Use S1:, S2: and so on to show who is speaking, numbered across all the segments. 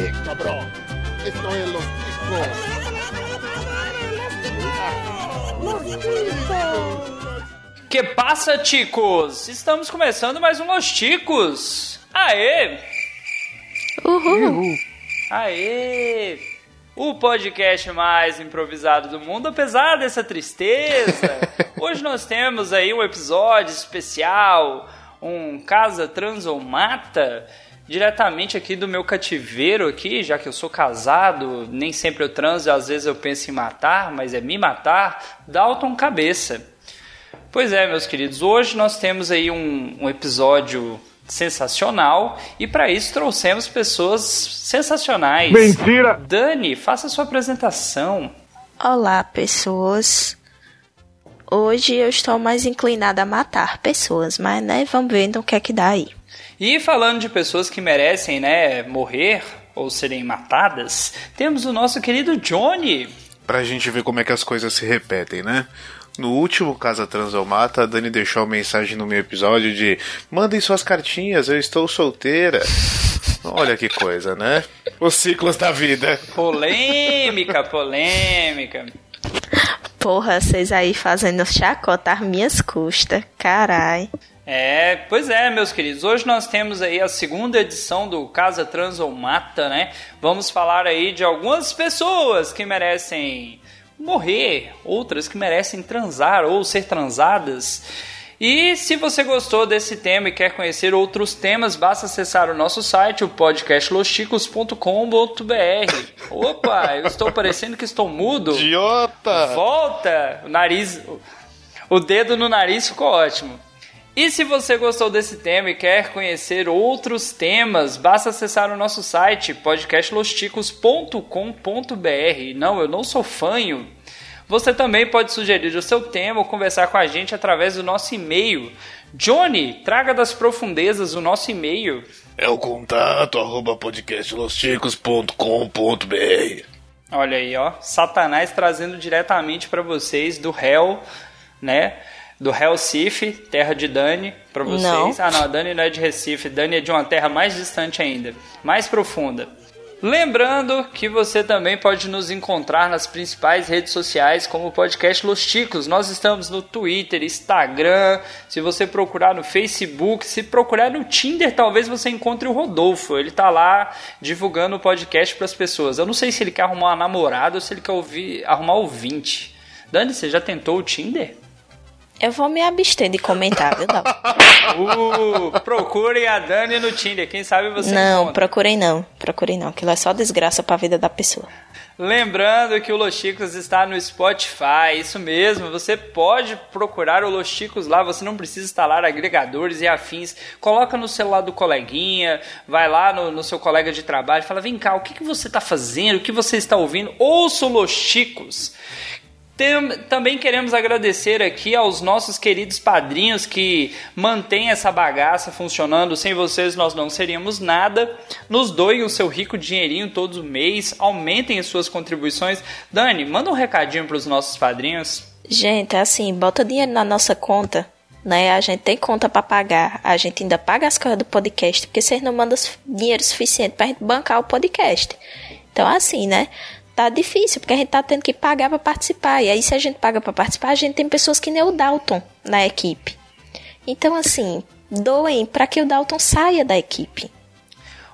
S1: Eh, cabrón. Esto es los
S2: ticos. Que passa, ticos? Estamos começando mais um Los Ticos. Aê!
S3: Uhul!
S2: Aê! O podcast mais improvisado do mundo, apesar dessa tristeza. Hoje nós temos aí um episódio especial, um Casa Trans ou Mata, diretamente aqui do meu cativeiro aqui, já que eu sou casado, nem sempre eu transo, às vezes eu penso em matar, mas é me matar, Dalton Cabeça. Pois é, meus queridos, hoje nós temos aí um, um episódio sensacional e para isso trouxemos pessoas sensacionais.
S4: Mentira!
S2: Dani, faça sua apresentação.
S3: Olá, pessoas. Hoje eu estou mais inclinada a matar pessoas, mas né, vamos ver então o que é que dá aí.
S2: E falando de pessoas que merecem, né, morrer ou serem matadas, temos o nosso querido Johnny.
S4: Pra gente ver como é que as coisas se repetem, né? No último Casa Transomata, a Dani deixou uma mensagem no meu episódio de Mandem suas cartinhas, eu estou solteira. Olha que coisa, né? Os ciclos da vida.
S2: Polêmica, polêmica.
S3: Porra, vocês aí fazendo chacotar minhas custas. Carai.
S2: É, pois é, meus queridos. Hoje nós temos aí a segunda edição do Casa Trans ou Mata, né? Vamos falar aí de algumas pessoas que merecem morrer, outras que merecem transar ou ser transadas. E se você gostou desse tema e quer conhecer outros temas, basta acessar o nosso site, o podcastlosticos.com.br. Opa, eu estou parecendo que estou mudo.
S4: Idiota!
S2: Volta! O nariz. O dedo no nariz ficou ótimo. E se você gostou desse tema e quer conhecer outros temas, basta acessar o nosso site podcastlosticos.com.br. Não, eu não sou fanho. Você também pode sugerir o seu tema ou conversar com a gente através do nosso e-mail. Johnny, traga das profundezas o nosso e-mail.
S4: É o contato arroba podcastlosticos.com.br.
S2: Olha aí, ó, Satanás trazendo diretamente para vocês do réu, né? Do Recife, terra de Dani, para vocês.
S3: Não.
S2: Ah, não, a Dani não é de Recife, Dani é de uma terra mais distante ainda, mais profunda. Lembrando que você também pode nos encontrar nas principais redes sociais, como o podcast Los Ticos. Nós estamos no Twitter, Instagram. Se você procurar no Facebook, se procurar no Tinder, talvez você encontre o Rodolfo. Ele tá lá divulgando o podcast para as pessoas. Eu não sei se ele quer arrumar uma namorada ou se ele quer ouvir, arrumar ouvinte. Dani, você já tentou o Tinder?
S3: Eu vou me abster de comentar, viu, Dal?
S2: Uh, procurem a Dani no Tinder, quem sabe você
S3: Não,
S2: encontra.
S3: procurei não. Procurei não. Aquilo é só desgraça pra vida da pessoa.
S2: Lembrando que o Los Chicos está no Spotify, isso mesmo, você pode procurar o Los Chicos lá, você não precisa instalar agregadores e afins. Coloca no celular do coleguinha, vai lá no, no seu colega de trabalho, fala: vem cá, o que, que você está fazendo? O que você está ouvindo? Ouça o Los Chicos. Tem, também queremos agradecer aqui aos nossos queridos padrinhos que mantêm essa bagaça funcionando. Sem vocês nós não seríamos nada. Nos doem o seu rico dinheirinho todo mês, aumentem as suas contribuições. Dani, manda um recadinho para os nossos padrinhos.
S3: Gente, assim, bota dinheiro na nossa conta, né? A gente tem conta para pagar. A gente ainda paga as coisas do podcast, porque vocês não mandam dinheiro suficiente gente bancar o podcast. Então, assim, né? Tá difícil, porque a gente tá tendo que pagar para participar. E aí, se a gente paga para participar, a gente tem pessoas que nem o Dalton na equipe. Então, assim, doem para que o Dalton saia da equipe.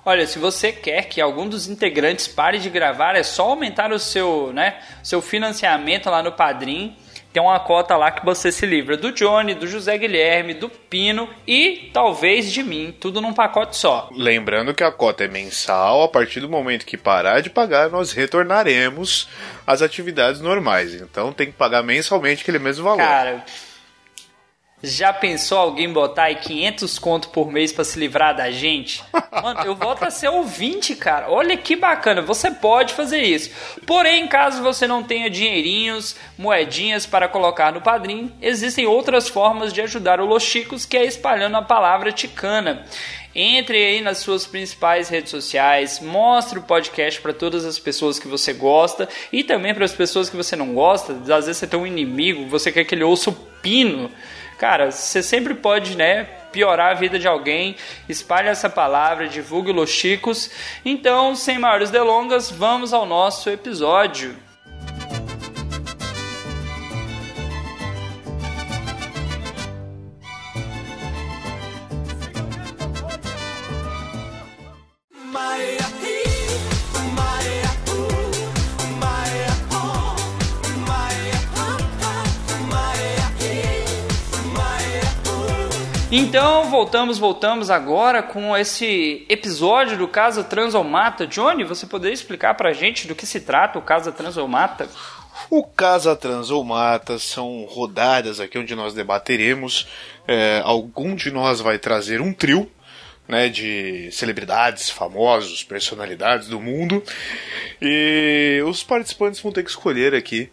S2: Olha, se você quer que algum dos integrantes pare de gravar, é só aumentar o seu, né, seu financiamento lá no Padrim tem uma cota lá que você se livra do Johnny, do José Guilherme, do Pino e talvez de mim, tudo num pacote só.
S4: Lembrando que a cota é mensal, a partir do momento que parar de pagar, nós retornaremos às atividades normais. Então tem que pagar mensalmente aquele mesmo valor.
S2: Cara, já pensou alguém botar aí 500 conto por mês para se livrar da gente? Mano, eu volto a ser ouvinte, cara. Olha que bacana, você pode fazer isso. Porém, caso você não tenha dinheirinhos, moedinhas para colocar no padrinho, existem outras formas de ajudar o Los Chicos, que é espalhando a palavra ticana. Entre aí nas suas principais redes sociais, mostre o podcast para todas as pessoas que você gosta e também para as pessoas que você não gosta. Às vezes você tem um inimigo, você quer que ele ouça o pino. Cara, você sempre pode, né, piorar a vida de alguém, espalhe essa palavra, divulgue Los Chicos. Então, sem maiores delongas, vamos ao nosso episódio. Então, voltamos, voltamos agora com esse episódio do Casa Transomata. Johnny, você poderia explicar pra gente do que se trata o Casa Transomata?
S4: O Casa Transomata são rodadas aqui onde nós debateremos. É, algum de nós vai trazer um trio né, de celebridades, famosos, personalidades do mundo. E os participantes vão ter que escolher aqui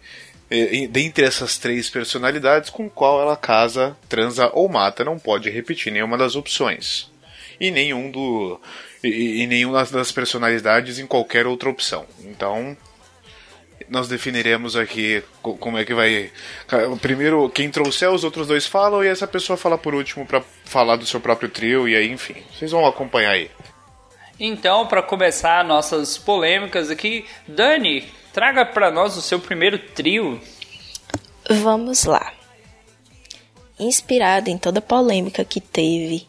S4: dentre essas três personalidades, com qual ela casa, transa ou mata, não pode repetir nenhuma das opções. E nenhum do. E, e nenhuma das personalidades em qualquer outra opção. Então, nós definiremos aqui como é que vai. Primeiro, quem trouxer, os outros dois falam, e essa pessoa fala por último para falar do seu próprio trio, e aí, enfim, vocês vão acompanhar aí.
S2: Então, para começar nossas polêmicas aqui, Dani, Traga para nós o seu primeiro trio.
S3: Vamos lá. Inspirado em toda a polêmica que teve,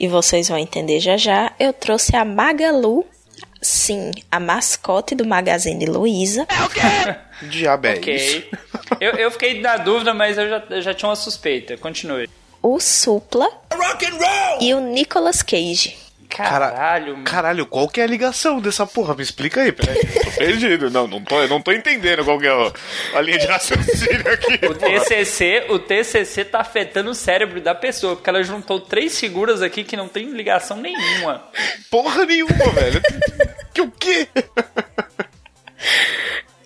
S3: e vocês vão entender já já, eu trouxe a Magalu, sim, a mascote do Magazine Luiza.
S4: É o quê? Diabo é okay. isso.
S2: eu, eu fiquei na dúvida, mas eu já, eu já tinha uma suspeita. Continue.
S3: O Supla e o Nicolas Cage.
S2: Caralho,
S4: mano. Caralho, qual que é a ligação dessa porra? Me explica aí, peraí. Tô perdido. Não, não tô, não tô entendendo qual que é a linha de raciocínio aqui.
S2: O TCC, o TCC tá afetando o cérebro da pessoa, porque ela juntou três figuras aqui que não tem ligação nenhuma.
S4: Porra nenhuma, velho. Que o quê?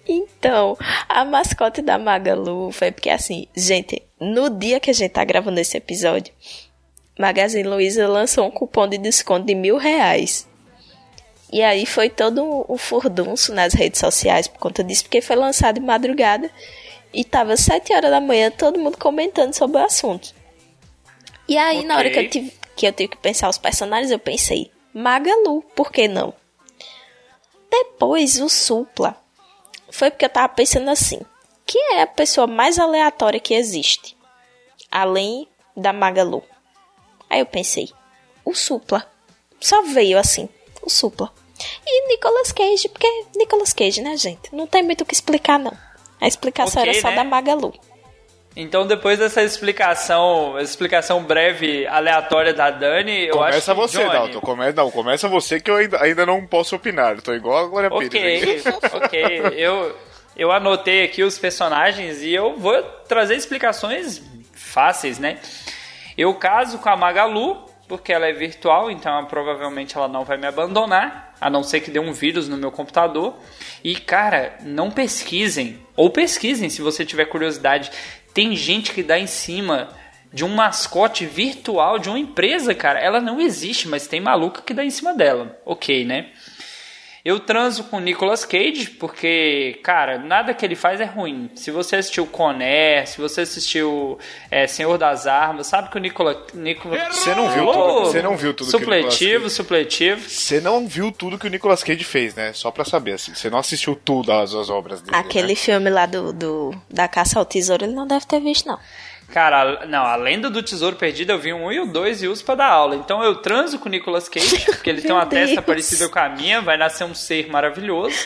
S3: Então, a mascote da Magalu foi porque assim, gente, no dia que a gente tá gravando esse episódio, Magazine Luiza lançou um cupom de desconto de mil reais. E aí foi todo um furdunço nas redes sociais por conta disso, porque foi lançado de madrugada e tava sete horas da manhã todo mundo comentando sobre o assunto. E aí, okay. na hora que eu, tive, que eu tive que pensar os personagens, eu pensei, Magalu, por que não? Depois, o Supla. Foi porque eu tava pensando assim, quem é a pessoa mais aleatória que existe? Além da Magalu. Aí eu pensei, o Supla. Só veio assim, o Supla. E Nicolas Cage, porque Nicolas Cage, né, gente? Não tem muito o que explicar, não. A explicação okay, era só né? da Magalu.
S2: Então, depois dessa explicação, explicação breve, aleatória da Dani, eu
S4: começa
S2: acho que
S4: você,
S2: Johnny...
S4: Dalton. Começa, não, começa você que eu ainda, ainda não posso opinar. Tô igual a Glória
S2: Ok,
S4: Pires.
S2: ok. Eu, eu anotei aqui os personagens e eu vou trazer explicações fáceis, né? Eu caso com a Magalu, porque ela é virtual, então provavelmente ela não vai me abandonar, a não ser que dê um vírus no meu computador. E cara, não pesquisem, ou pesquisem se você tiver curiosidade. Tem gente que dá em cima de um mascote virtual de uma empresa, cara. Ela não existe, mas tem maluca que dá em cima dela. Ok, né? Eu transo com Nicolas Cage porque, cara, nada que ele faz é ruim. Se você assistiu Coné, se você assistiu é, Senhor das Armas, sabe que o Nicolas. Nicolas...
S4: Você não viu tudo, você não viu tudo
S2: Supletivo, supletivo.
S4: Você não viu tudo que o Nicolas Cage fez, né? Só pra saber, assim. Você não assistiu tudo as, as obras dele.
S3: Aquele
S4: né?
S3: filme lá do, do, da Caça ao Tesouro ele não deve ter visto, não.
S2: Cara, não, a lenda do tesouro perdido eu vi um e o dois e uso pra dar aula. Então eu transo com o Nicolas Cage, porque ele tem uma Deus. testa parecida com a minha, vai nascer um ser maravilhoso.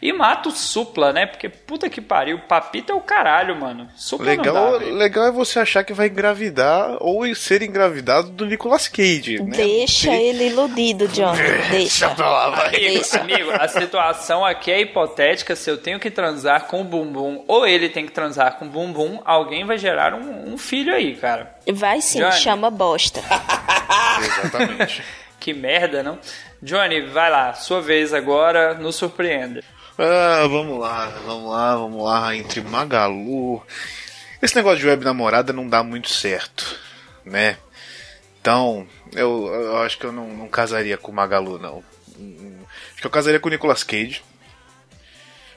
S2: E mata o Supla, né? Porque puta que pariu, Papita é o caralho, mano. Supla
S4: legal,
S2: não
S4: dá, legal é você achar que vai engravidar ou ser engravidado do Nicolas Cage, né?
S3: Deixa ele iludido, John. Deixa. Deixa
S2: pra lá, vai. Deixa. amigo, a situação aqui é hipotética. Se eu tenho que transar com o bumbum ou ele tem que transar com o bumbum, alguém vai gerar um, um filho aí, cara.
S3: Vai sim, Johnny. chama bosta.
S4: Exatamente.
S2: que merda, não? Johnny, vai lá, sua vez agora, nos surpreenda.
S4: Ah, vamos lá, vamos lá, vamos lá. Entre Magalu. Esse negócio de web namorada não dá muito certo, né? Então, eu, eu acho que eu não, não casaria com Magalu, não. Acho que eu casaria com o Nicolas Cage.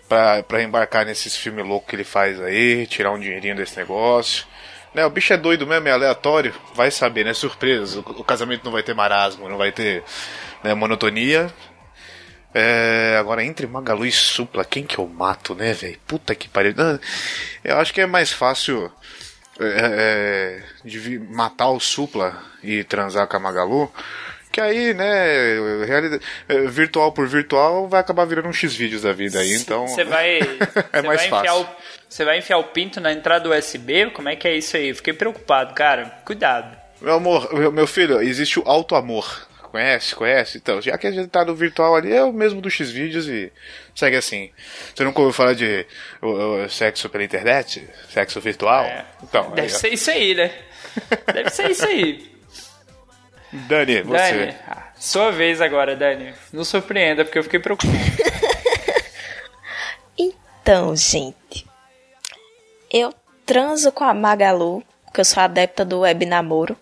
S4: Pra, pra embarcar nesses filmes loucos que ele faz aí, tirar um dinheirinho desse negócio. Né, o bicho é doido mesmo, é aleatório. Vai saber, né? Surpresa. O, o casamento não vai ter marasmo, não vai ter né, monotonia. É, agora, entre Magalu e Supla, quem que eu mato, né, velho? Puta que pariu. Ah, Eu acho que é mais fácil é, é, de vi- matar o Supla e transar com a Magalu. Que aí, né, realidade, é, virtual por virtual vai acabar virando um X-vídeos da vida aí, então.
S2: Você vai,
S4: é mais
S2: vai
S4: fácil.
S2: você vai enfiar o pinto na entrada USB? Como é que é isso aí? Fiquei preocupado, cara. Cuidado.
S4: Meu amor, meu, meu filho, existe o alto amor. Conhece? Conhece? Então, já que a gente tá no virtual ali, é o mesmo do X-Vídeos e segue assim. Você nunca ouviu falar de o- o sexo pela internet? Sexo virtual?
S2: É.
S4: Então,
S2: Deve
S4: aí, ó.
S2: ser isso aí, né? Deve ser isso aí.
S4: Dani, você.
S2: Dani, ah, sua vez agora, Dani. Não surpreenda, porque eu fiquei preocupado.
S3: Então, gente, eu transo com a Magalu, porque eu sou adepta do web namoro,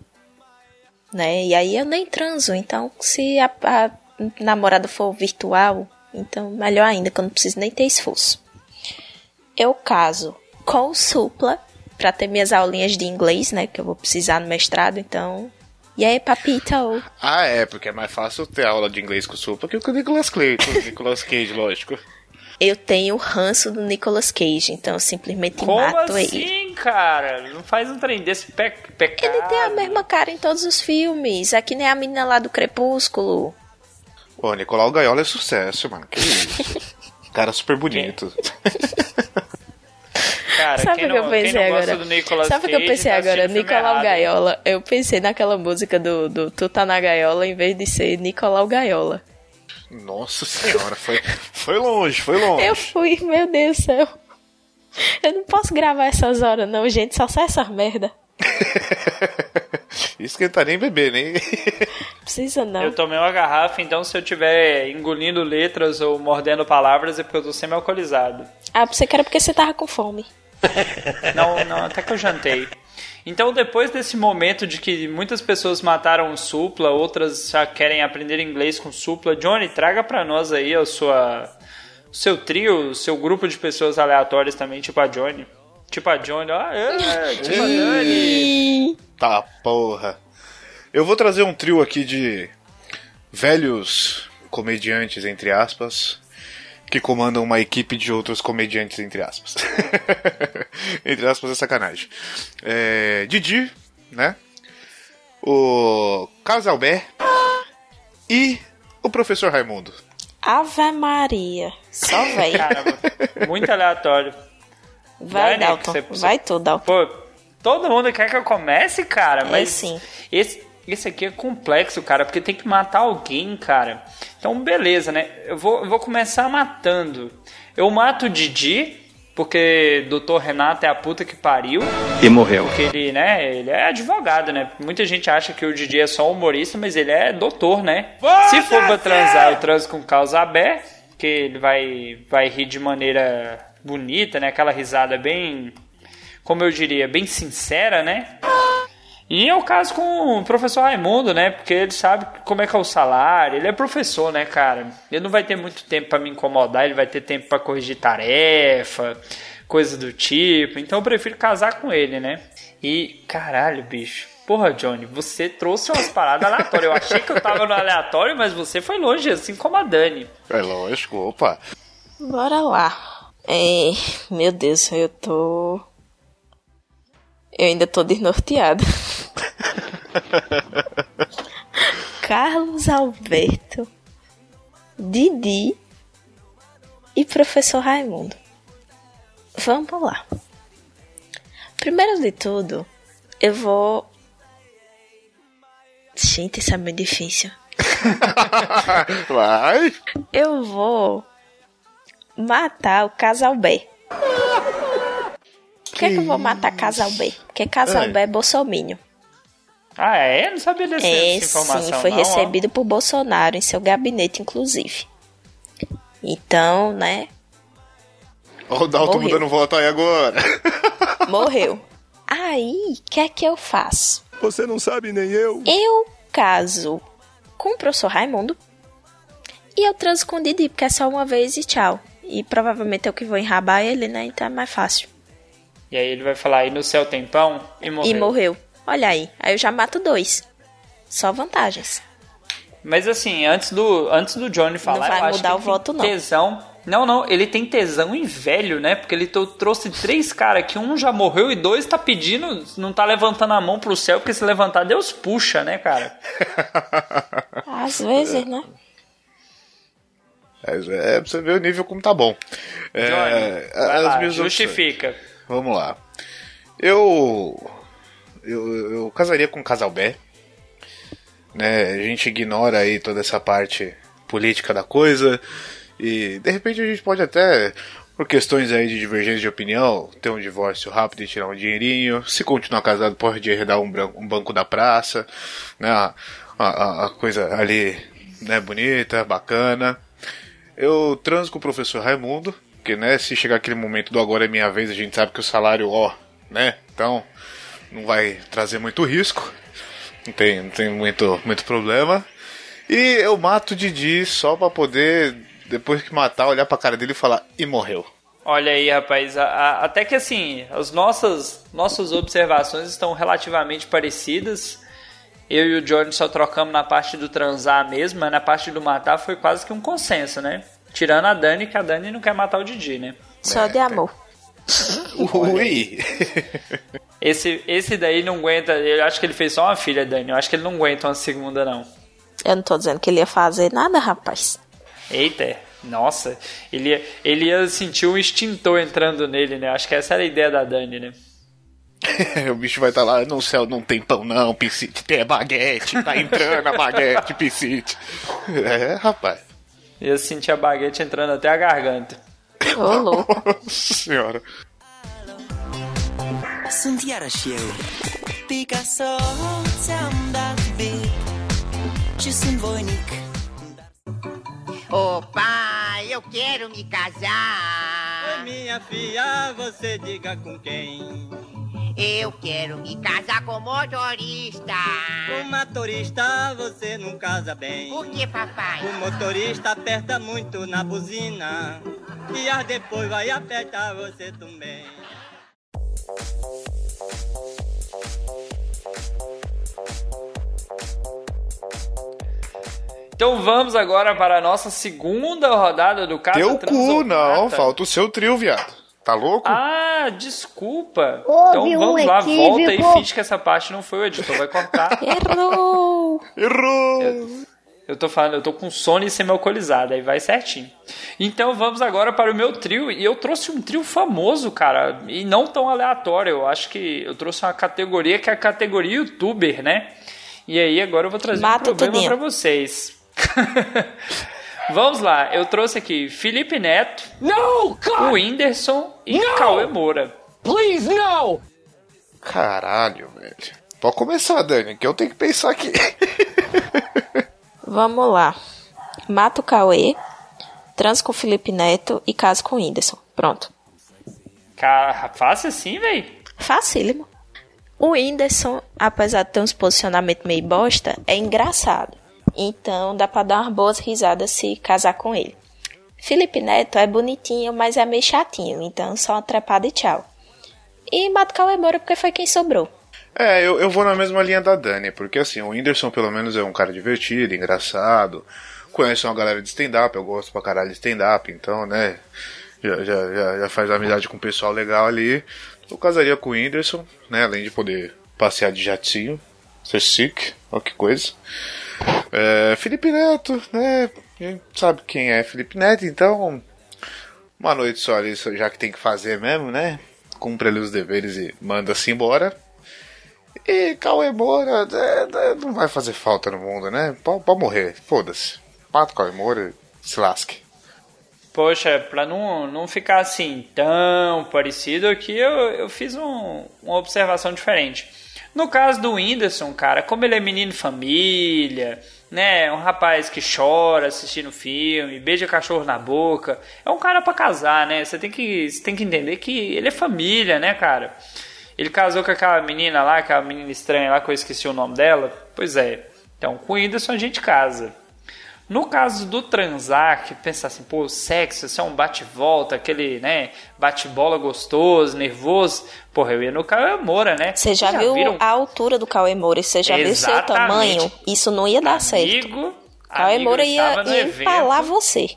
S3: né? E aí eu nem transo, então se a, a namorada for virtual, então melhor ainda, que eu não preciso nem ter esforço. Eu caso com o Supla, pra ter minhas aulinhas de inglês, né? Que eu vou precisar no mestrado, então... E aí, papito?
S4: Ah, é, porque é mais fácil ter aula de inglês com o Supla que o Nicolas Cage, o Nicolas Cage, lógico.
S3: Eu tenho o ranço do Nicolas Cage, então eu simplesmente
S2: Como
S3: mato ele.
S2: assim, cara? Não faz um trem desse pe pecado.
S3: Ele tem a mesma cara em todos os filmes. É que nem a menina lá do Crepúsculo.
S4: Pô, Nicolau Gaiola é sucesso, mano. Que isso. Cara super bonito.
S2: Cara,
S3: Sabe o que eu pensei
S2: não
S3: agora?
S2: gosta do Nicolas
S3: Sabe o que eu pensei
S2: tá
S3: agora? Nicolau. Gaiola. Eu pensei naquela música do, do Tu tá na gaiola em vez de ser Nicolau Gaiola.
S4: Nossa senhora, foi, foi longe, foi longe.
S3: Eu fui, meu Deus do céu. Eu não posso gravar essas horas, não, gente. Só sai essas merda.
S4: Isso que ele tá nem bebê, nem.
S3: Precisa não.
S2: Eu tomei uma garrafa, então se eu tiver engolindo letras ou mordendo palavras é porque eu tô semi-alcoolizado.
S3: Ah, você quer porque você tava com fome.
S2: Não, não, até que eu jantei. Então, depois desse momento de que muitas pessoas mataram o Supla, outras já querem aprender inglês com Supla, Johnny, traga pra nós aí a sua, o seu trio, o seu grupo de pessoas aleatórias também, tipo a Johnny. Tipo a Johnny, ó, é, tipo a Dani.
S4: Tá, porra. Eu vou trazer um trio aqui de velhos comediantes, entre aspas, que comandam uma equipe de outros comediantes, entre aspas. entre aspas é sacanagem. É, Didi, né? O Carlos Albert e o professor Raimundo.
S3: Ave Maria. Só véi.
S2: Caramba, muito aleatório.
S3: Vai,
S2: Dani,
S3: Dalton.
S2: você-
S3: Vai tu, Dalton.
S2: Pô, todo mundo quer que eu comece, cara,
S3: É
S2: mas
S3: sim.
S2: esse, esse aqui é complexo, cara, porque tem que matar alguém, cara. Então, beleza, né? Eu vou, eu vou começar matando. Eu mato o Didi, porque Dr. Renato é a puta que pariu.
S5: E morreu.
S2: Porque ele, né, ele é advogado, né? Muita gente acha que o Didi é só humorista, mas ele é doutor, né? Se for pra transar, eu transo com causa aberta, que ele vai, vai rir de maneira bonita, né? Aquela risada bem, como eu diria, bem sincera, né? E é o caso com o professor Raimundo, né? Porque ele sabe como é que é o salário. Ele é professor, né, cara? Ele não vai ter muito tempo pra me incomodar, ele vai ter tempo pra corrigir tarefa, coisa do tipo. Então eu prefiro casar com ele, né? E, caralho, bicho. Porra, Johnny, você trouxe umas paradas aleatórias. Eu achei que eu tava no aleatório, mas você foi longe, assim como a Dani.
S4: É lógico, opa.
S3: Bora lá. É, meu Deus, eu tô. Eu ainda tô desnorteada. Carlos Alberto, Didi e professor Raimundo. Vamos lá. Primeiro de tudo, eu vou. Gente, isso é muito difícil.
S4: Vai.
S3: Eu vou matar o casal B. Por que, que eu vou matar casal B? Porque casal
S4: É.
S3: B é bolsominion.
S2: Ah, é? Eu não sabia dessa,
S3: É,
S2: informação.
S3: sim, foi
S2: não, ó.
S3: recebido por Bolsonaro em seu gabinete, inclusive. Então, né,
S4: Ó, o Dalton
S3: Morreu.
S4: mudando voto aí agora.
S3: morreu. Aí, o que é que eu faço?
S5: Você não sabe nem eu.
S3: Eu caso com o professor Raimundo e eu transo com o Didi, porque é só uma vez e tchau. E provavelmente eu que vou enrabar ele, né? Então é mais fácil.
S2: E aí ele vai falar, e no céu tem pão? E morreu.
S3: E morreu. Olha aí. Aí eu já mato dois. Só vantagens.
S2: Mas assim, antes do, antes do Johnny falar,
S3: vai
S2: eu acho
S3: mudar
S2: que
S3: o
S2: ele
S3: voto,
S2: tem
S3: não.
S2: tesão. Não, não, ele tem tesão em velho, né? Porque ele trouxe três caras que um já morreu e dois tá pedindo, não tá levantando a mão pro céu, porque se levantar Deus puxa, né, cara?
S3: Às vezes, né?
S4: É, é pra você ver o nível como tá bom. É,
S2: Johnny, vai
S4: as
S2: lá,
S4: minhas opções.
S2: justifica.
S4: Vamos lá. Eu, eu. Eu casaria com casal B. Né? A gente ignora aí toda essa parte política da coisa. E de repente a gente pode até, por questões aí de divergência de opinião, ter um divórcio rápido e tirar um dinheirinho. Se continuar casado, pode herdar um, bran- um banco da praça. Né? A, a- a coisa ali né, bonita, bacana. Eu transo com o professor Raimundo, porque, né, se chegar aquele momento do agora é minha vez, a gente sabe que o salário, ó, né, então não vai trazer muito risco, não tem, não tem muito, muito problema. E eu mato o Didi só pra poder, depois que matar, olhar pra cara dele e falar, e morreu.
S2: Olha aí, rapaz, a- a- até que assim, as nossas, nossas observações estão relativamente parecidas. Eu e o Johnny só trocamos na parte do transar mesmo, mas na parte do matar foi quase que um consenso, né? Tirando a Dani, que a Dani não quer matar o Didi, né?
S3: Só de amor.
S4: Ui!
S2: Esse, esse daí não aguenta, eu acho que ele fez só uma filha, Dani, eu acho que ele não aguenta uma segunda, não.
S3: Eu não tô dizendo que ele ia fazer nada, rapaz.
S2: Eita, nossa, ele, ia- ele ia sentir um extintor entrando nele, né? Acho que essa era a ideia da Dani, né?
S4: o bicho vai estar lá, no céu não tem pão não, Piscite, tem baguete, tá entrando a baguete, Piscite. É, rapaz.
S2: Ia sentir a baguete entrando até a garganta.
S3: Ô, louco.
S4: Nossa senhora.
S6: Sunt eu Picasso ți-am dat bit Și sunt voinic
S7: Ô pai, eu quero me casar.
S8: Minha filha, você diga com quem?
S7: Eu quero me casar com motorista.
S8: Com motorista você não casa bem.
S7: Por que, papai?
S8: O motorista aperta muito na buzina. E a depois vai apertar você também.
S2: Então vamos agora para a nossa segunda rodada do Casa
S4: Teu cu, não, falta o seu trio, viado. Tá louco?
S2: Ah, desculpa.
S9: Houve
S2: então vamos
S9: um
S2: lá, volta e finge que essa parte não foi o editor, vai cortar.
S3: Errou!
S4: Errou!
S2: Eu tô falando, eu tô com sono e semi-alcoolizado, aí vai certinho. Então vamos agora para o meu trio, e eu trouxe um trio famoso, cara, e não tão aleatório. Eu acho que eu trouxe uma categoria que é a categoria youtuber, né? E aí agora eu vou trazer
S3: Mata
S2: um problema para vocês. vamos lá, eu trouxe aqui Felipe Neto,
S1: No, God,
S2: o Whindersson e
S1: Não!
S2: Cauê Moura.
S1: please, no.
S4: Caralho, velho. Pode começar, Dani, que eu tenho que pensar aqui.
S3: Vamos lá. Mato o Cauê, transo com o Felipe Neto e caso com o Whindersson. Pronto.
S2: Cara, fácil assim, velho.
S3: Facílimo. O Whindersson, apesar de ter uns posicionamentos meio bosta, é engraçado. Então dá pra dar umas boas risadas se casar com ele. Felipe Neto é bonitinho, mas é meio chatinho. Então só uma trepada e tchau. E mato Cauê Moura porque foi quem sobrou.
S4: É, eu, eu vou na mesma linha da Dani, porque assim, o Whindersson pelo menos é um cara divertido, engraçado, conhece uma galera de stand-up, eu gosto pra caralho de stand-up, então, né, já, já, já, já faz amizade com o pessoal legal ali. Eu casaria com o Whindersson, né, além de poder passear de jatinho, ser sick, ó que coisa. É, Felipe Neto, né, sabe quem é Felipe Neto, então, uma noite só ali, já que tem que fazer mesmo, né, cumpre ali os deveres e manda-se embora. E Cauê Moura é, é, não vai fazer falta no mundo, né? Pode, morrer, foda-se. Mata o Cauê Moura e se lasque.
S2: Poxa, pra não, não ficar assim tão parecido aqui, eu, eu fiz um- uma observação diferente. No caso do Whindersson, cara, como ele é menino família, né? Um rapaz que chora assistindo filme, beija cachorro na boca, é um cara pra casar, né? Você tem que, você tem que entender que ele é família, né, cara? Ele casou com aquela menina lá, aquela menina estranha lá que eu esqueci o nome dela. Pois é. Então, com o Whindersson a gente casa. No caso do transar, que pensar assim, pô, sexo, isso é um bate-volta, aquele, né, bate-bola gostoso, nervoso, porra, eu ia no Caio Moura, né?
S3: Você já, viu
S2: viram?
S3: a altura do Cauê Moura? Você já viu seu
S2: Exatamente.
S3: tamanho? Isso não ia dar certo.
S2: Amigo,
S3: Cauê
S2: amigo,
S3: Moura ia, ia empalar você.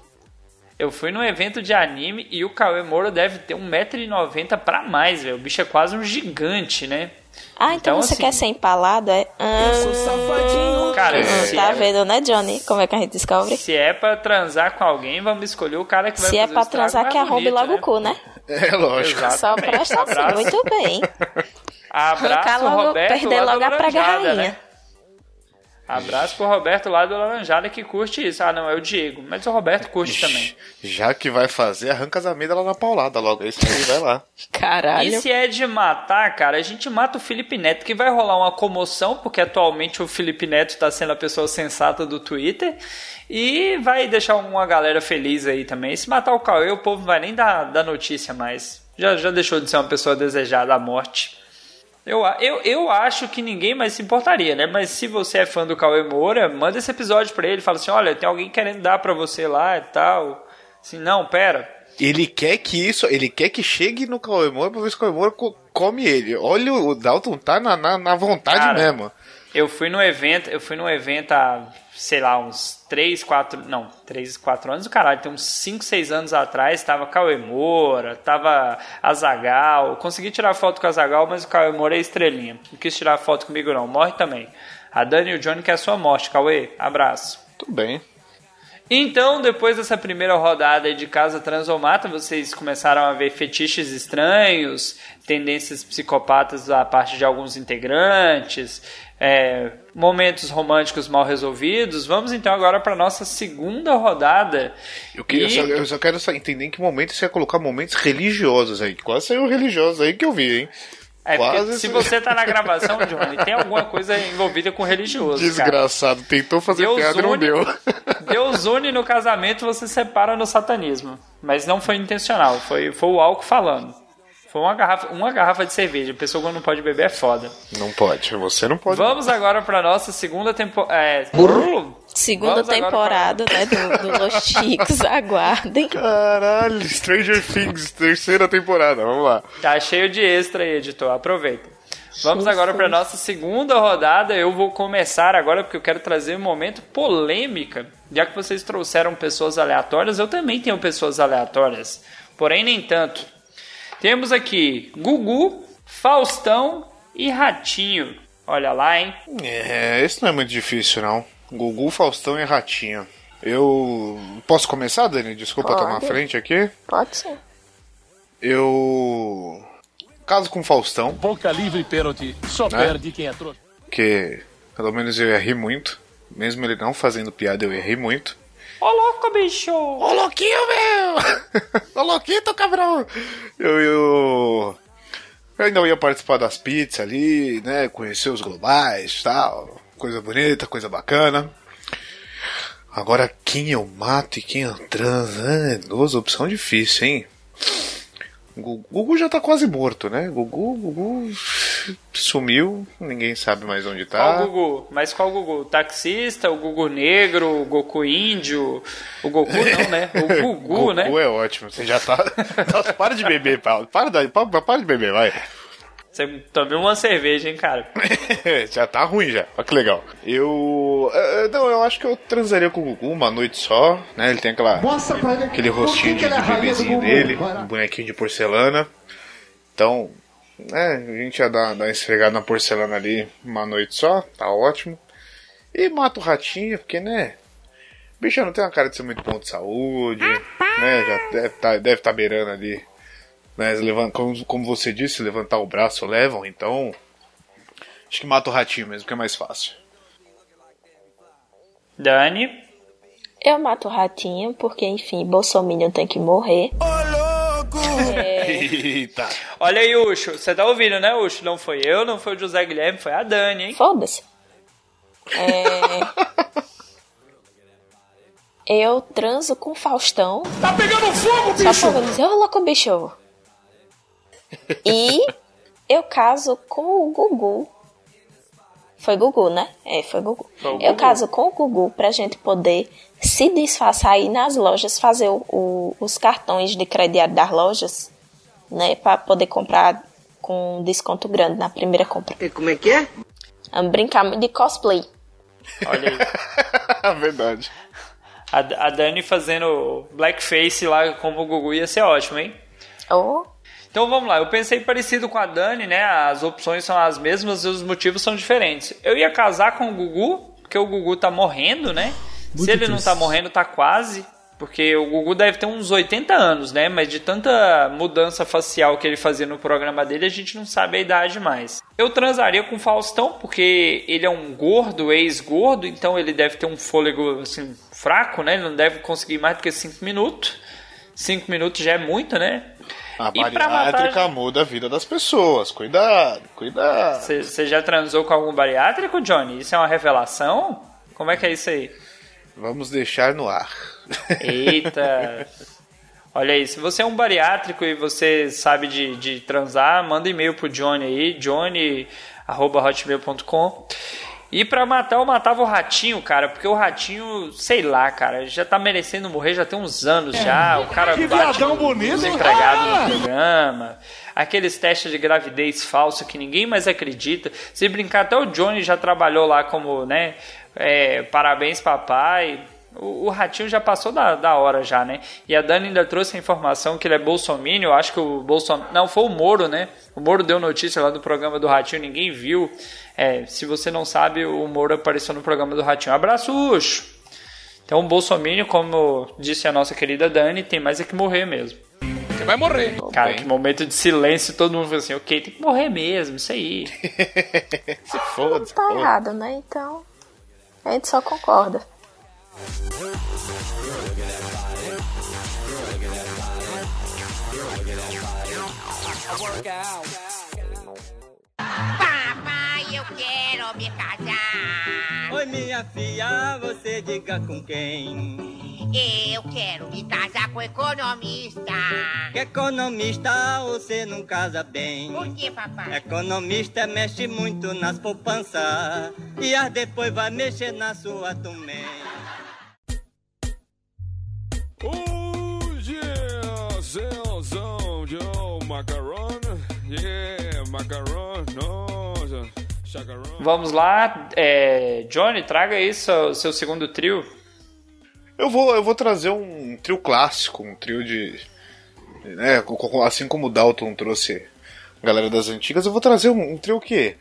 S2: Eu fui num evento de anime e o Cauê Moura deve ter 1,90m pra mais, velho. O bicho é quase um gigante, né?
S3: Ah, então,
S2: Então,
S3: você
S2: assim-
S3: quer ser empalado? É? Ah,
S2: Cara,
S3: ah,
S2: se,
S3: tá
S2: é,
S3: vendo, né, Johnny? Como é que a gente descobre?
S2: se é pra transar com alguém, vamos escolher o cara que vai
S3: Se é
S2: fazer
S3: pra
S2: o estrago
S3: transar, que arrombe
S2: bonito,
S3: logo
S2: né?
S3: o cu, né?
S4: É lógico.
S3: Só presta assim. Muito bem.
S2: Abraço
S3: Arrancar logo,
S2: Roberto
S3: perder logo a praga rainha.
S2: né? Abraço pro Roberto lá do Laranjada que curte isso. Ah, não, é o Diego. Mas o Roberto curte também.
S4: Já que vai fazer, arranca as amêndoas lá na paulada logo. É isso aí, vai lá.
S3: Caralho.
S2: E se é de matar, cara, a gente mata o Felipe Neto, que vai rolar uma comoção, porque atualmente o Felipe Neto está sendo a pessoa sensata do Twitter, e vai deixar uma galera feliz aí também. Se matar o Cauê, o povo não vai nem dar, dar notícia mais. Já, já deixou de ser uma pessoa desejada à morte. Eu, eu, eu acho que ninguém mais se importaria, né? Mas se você é fã do Cauê Moura, manda esse episódio pra ele. Fala assim: olha, tem alguém querendo dar pra você lá e tal. Assim, não, pera.
S4: Ele quer que isso, ele quer que chegue no Cauê Moura pra ver se o Cauê Moura co- come ele. Olha, o Dalton tá na, na, na vontade
S2: Cara,
S4: mesmo.
S2: Eu fui no evento, eu fui num evento há, sei lá, uns 3, 4, não, 3, 4 anos, caralho, tem uns 5, 6 anos atrás, tava Cauê Moura, tava Azagal, consegui tirar foto com o Azagal, mas o Cauê Moura é estrelinha. Não quis tirar foto comigo não, morre também. A Dani e o Johnny quer a sua morte, Cauê, abraço.
S4: Tudo bem.
S2: Então, depois dessa primeira rodada de Casa Transomata, vocês começaram a ver fetiches estranhos, tendências psicopatas da parte de alguns integrantes, é, momentos românticos mal resolvidos. Vamos então agora para nossa segunda rodada.
S4: Eu, que- eu
S2: E-
S4: só, eu só quero entender em que momento você ia colocar momentos religiosos aí. Quase saiu religioso aí que eu vi, hein?
S2: É
S4: Quase
S2: se você tá na gravação, Johnny, tem alguma coisa envolvida com religioso. cara.
S4: Desgraçado. Tentou fazer
S2: Deus
S4: piada e não
S2: une,
S4: deu.
S2: Deus une no casamento, você separa no satanismo. Mas não foi intencional, foi, foi o álcool falando. Foi uma garrafa, uma garrafa de cerveja. A pessoa quando não pode beber é foda.
S4: Não pode, você não pode.
S2: Vamos agora pra nossa segunda temporada. É,
S3: Segunda
S2: Vamos
S3: temporada, né, do, do Los Chicos. Aguardem.
S4: Caralho, Stranger Things, terceira temporada, vamos lá.
S2: Tá cheio de extra aí, editor. Aproveita. Vamos agora para nossa segunda rodada. Eu vou começar agora porque eu quero trazer um momento polêmica. Já que vocês trouxeram pessoas aleatórias, eu também tenho pessoas aleatórias. Porém, nem tanto. Temos aqui Gugu, Faustão e Ratinho. Olha lá, hein?
S4: É, esse não é muito difícil, não. Gugu, Faustão e Ratinho. Eu. Posso começar, Dani? Desculpa
S3: Pode.
S4: tomar a frente aqui.
S3: Pode ser.
S4: Eu. Caso com Faustão,
S5: Boca livre e pênalti. Só
S4: Né?
S5: perde quem é trouxa.
S4: que pelo menos eu rir muito. Mesmo ele não fazendo piada, eu rir muito.
S2: Ô louco, bicho!
S4: Ô louquinho, meu! Ô louquinho, cabrão! Eu, eu. Eu ainda ia participar das pizzas ali, né? Conhecer os globais tal. Coisa bonita, coisa bacana. Agora, quem eu mato e quem eu transo? É, duas opções difíceis, hein? Gugu, Gugu já tá quase morto, né? Gugu, Gugu sumiu, ninguém sabe mais onde tá.
S2: Qual Gugu? Mas qual Gugu? O taxista, o Gugu negro, o Goku índio? O Goku não, né? O Gugu,
S4: Gugu
S2: né?
S4: é ótimo, você já tá. Nossa, para de beber, Paulo. Para, da- para de beber, vai.
S2: Você tomou uma cerveja, hein, cara?
S4: já tá ruim já. Olha que legal. Eu. eh, Não, eu acho que eu transaria com o Gugu uma noite só, né? Ele tem aquela. aquele rostinho de, de bebezinho dele, um bonequinho de porcelana. Então, né, a gente ia dar, dar uma esfregada na porcelana ali uma noite só, tá ótimo. E mata o ratinho, porque, né? Bicho não tem uma cara de ser muito bom de saúde, né? Já deve tá, deve tá beirando ali. Né, como, como você disse, levantar o braço levam, então. Acho que mata o ratinho mesmo, que é mais fácil.
S2: Dani.
S3: Eu mato o ratinho, porque, enfim, Bolsominion tem que morrer.
S4: Eita!
S2: Olha aí, Ucho. Você tá ouvindo, né, Ucho? Não foi eu, não foi o José Guilherme, foi a Dani, hein?
S3: Foda-se. É... Eu transo com Faustão.
S1: Tá pegando fogo,
S3: Só pra dizer, ô louco bicho. E eu caso com o Gugu. Foi Gugu, né? É, foi Gugu.
S2: Foi o
S3: Eu
S2: Gugu.
S3: caso com o Gugu pra gente poder se disfarçar aí nas lojas, fazer o- o- os cartões de crediário das lojas, né? Pra poder comprar com desconto grande na primeira compra.
S7: Como é que é?
S3: Vamos brincar muito de cosplay.
S2: Olha aí.
S4: Verdade.
S2: A, a Dani fazendo blackface lá como o Gugu ia ser ótimo, hein?
S3: Oh,
S2: Então vamos lá, eu pensei parecido com a Dani, né? As opções são as mesmas e os motivos são diferentes. Eu ia casar com o Gugu, porque o Gugu tá morrendo, né? Se ele não tá morrendo, tá quase. Porque o Gugu deve ter uns 80 anos, né? Mas de tanta mudança facial que ele fazia no programa dele, a gente não sabe a idade mais. Eu transaria com o Faustão, porque ele é um gordo, ex-gordo, então ele deve ter um fôlego assim, fraco, né? Ele não deve conseguir mais do que 5 minutos. 5 minutos já é muito, né?
S4: A bariátrica
S2: matar-
S4: muda a vida das pessoas. Cuidado, cuidado.
S2: Você já transou com algum bariátrico, Johnny? Isso é uma revelação? Como é que é isso aí?
S4: Vamos deixar no ar.
S2: Eita! Olha aí, se você é um bariátrico e você sabe de, de transar, manda e-mail pro Johnny aí, johnny.hotmail.com. E pra matar, eu matava o ratinho, cara, porque o ratinho, sei lá, cara, já tá merecendo morrer já tem uns anos já. O cara
S5: Que
S2: bate
S5: viadão
S2: no-
S5: bonito.
S2: nos empregados
S5: Ah!
S2: no programa. Aqueles testes de gravidez falso que ninguém mais acredita. Se brincar, até o Johnny já trabalhou lá como, né? é, parabéns, papai. O, o Ratinho já passou da, da hora já, né? E a Dani ainda trouxe a informação que ele é bolsominion. Eu acho que o Bolsonaro... Não, foi o Moro, né? O Moro deu notícia lá do programa do Ratinho, ninguém viu. É, se você não sabe, o Moro apareceu no programa do Ratinho. Abraço, Ucho! Então, o bolsominion, como disse a nossa querida Dani, tem mais é que morrer mesmo.
S5: Você vai morrer.
S2: Cara, que momento de silêncio, todo mundo falou assim, ok, tem que morrer mesmo, isso aí.
S4: Se foda, se
S3: tá errado, né? Então, a gente só concorda.
S7: Papai, eu quero me casar.
S8: Oi, minha filha, você diga com quem?
S7: Eu quero me casar com economista.
S8: Que economista você não casa bem.
S7: Por que, papai?
S8: Economista mexe muito nas poupanças e as depois vai mexer na sua também.
S5: Hoje é de macarrão. Yeah, macarrão. Nossa.
S2: Vamos lá, é, Johnny, traga aí seu, seu segundo trio.
S4: Eu vou, eu vou trazer um trio clássico, um trio de. Né, assim como o Dalton trouxe a galera das antigas, eu vou trazer um, um trio que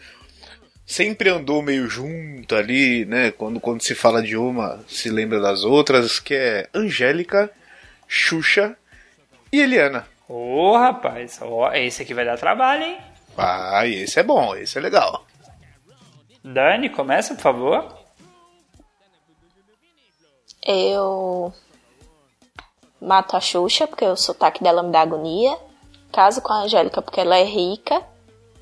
S4: sempre andou meio junto ali, né? Quando, quando se fala de uma, se lembra das outras, que é Angélica, Xuxa e Eliana.
S2: Ô, rapaz, ó, esse aqui vai dar trabalho, hein?
S4: Ah, esse é bom, esse é legal.
S2: Dani, começa, por favor.
S3: Eu mato a Xuxa, porque o sotaque dela me dá agonia. Caso com a Angélica, porque ela é rica.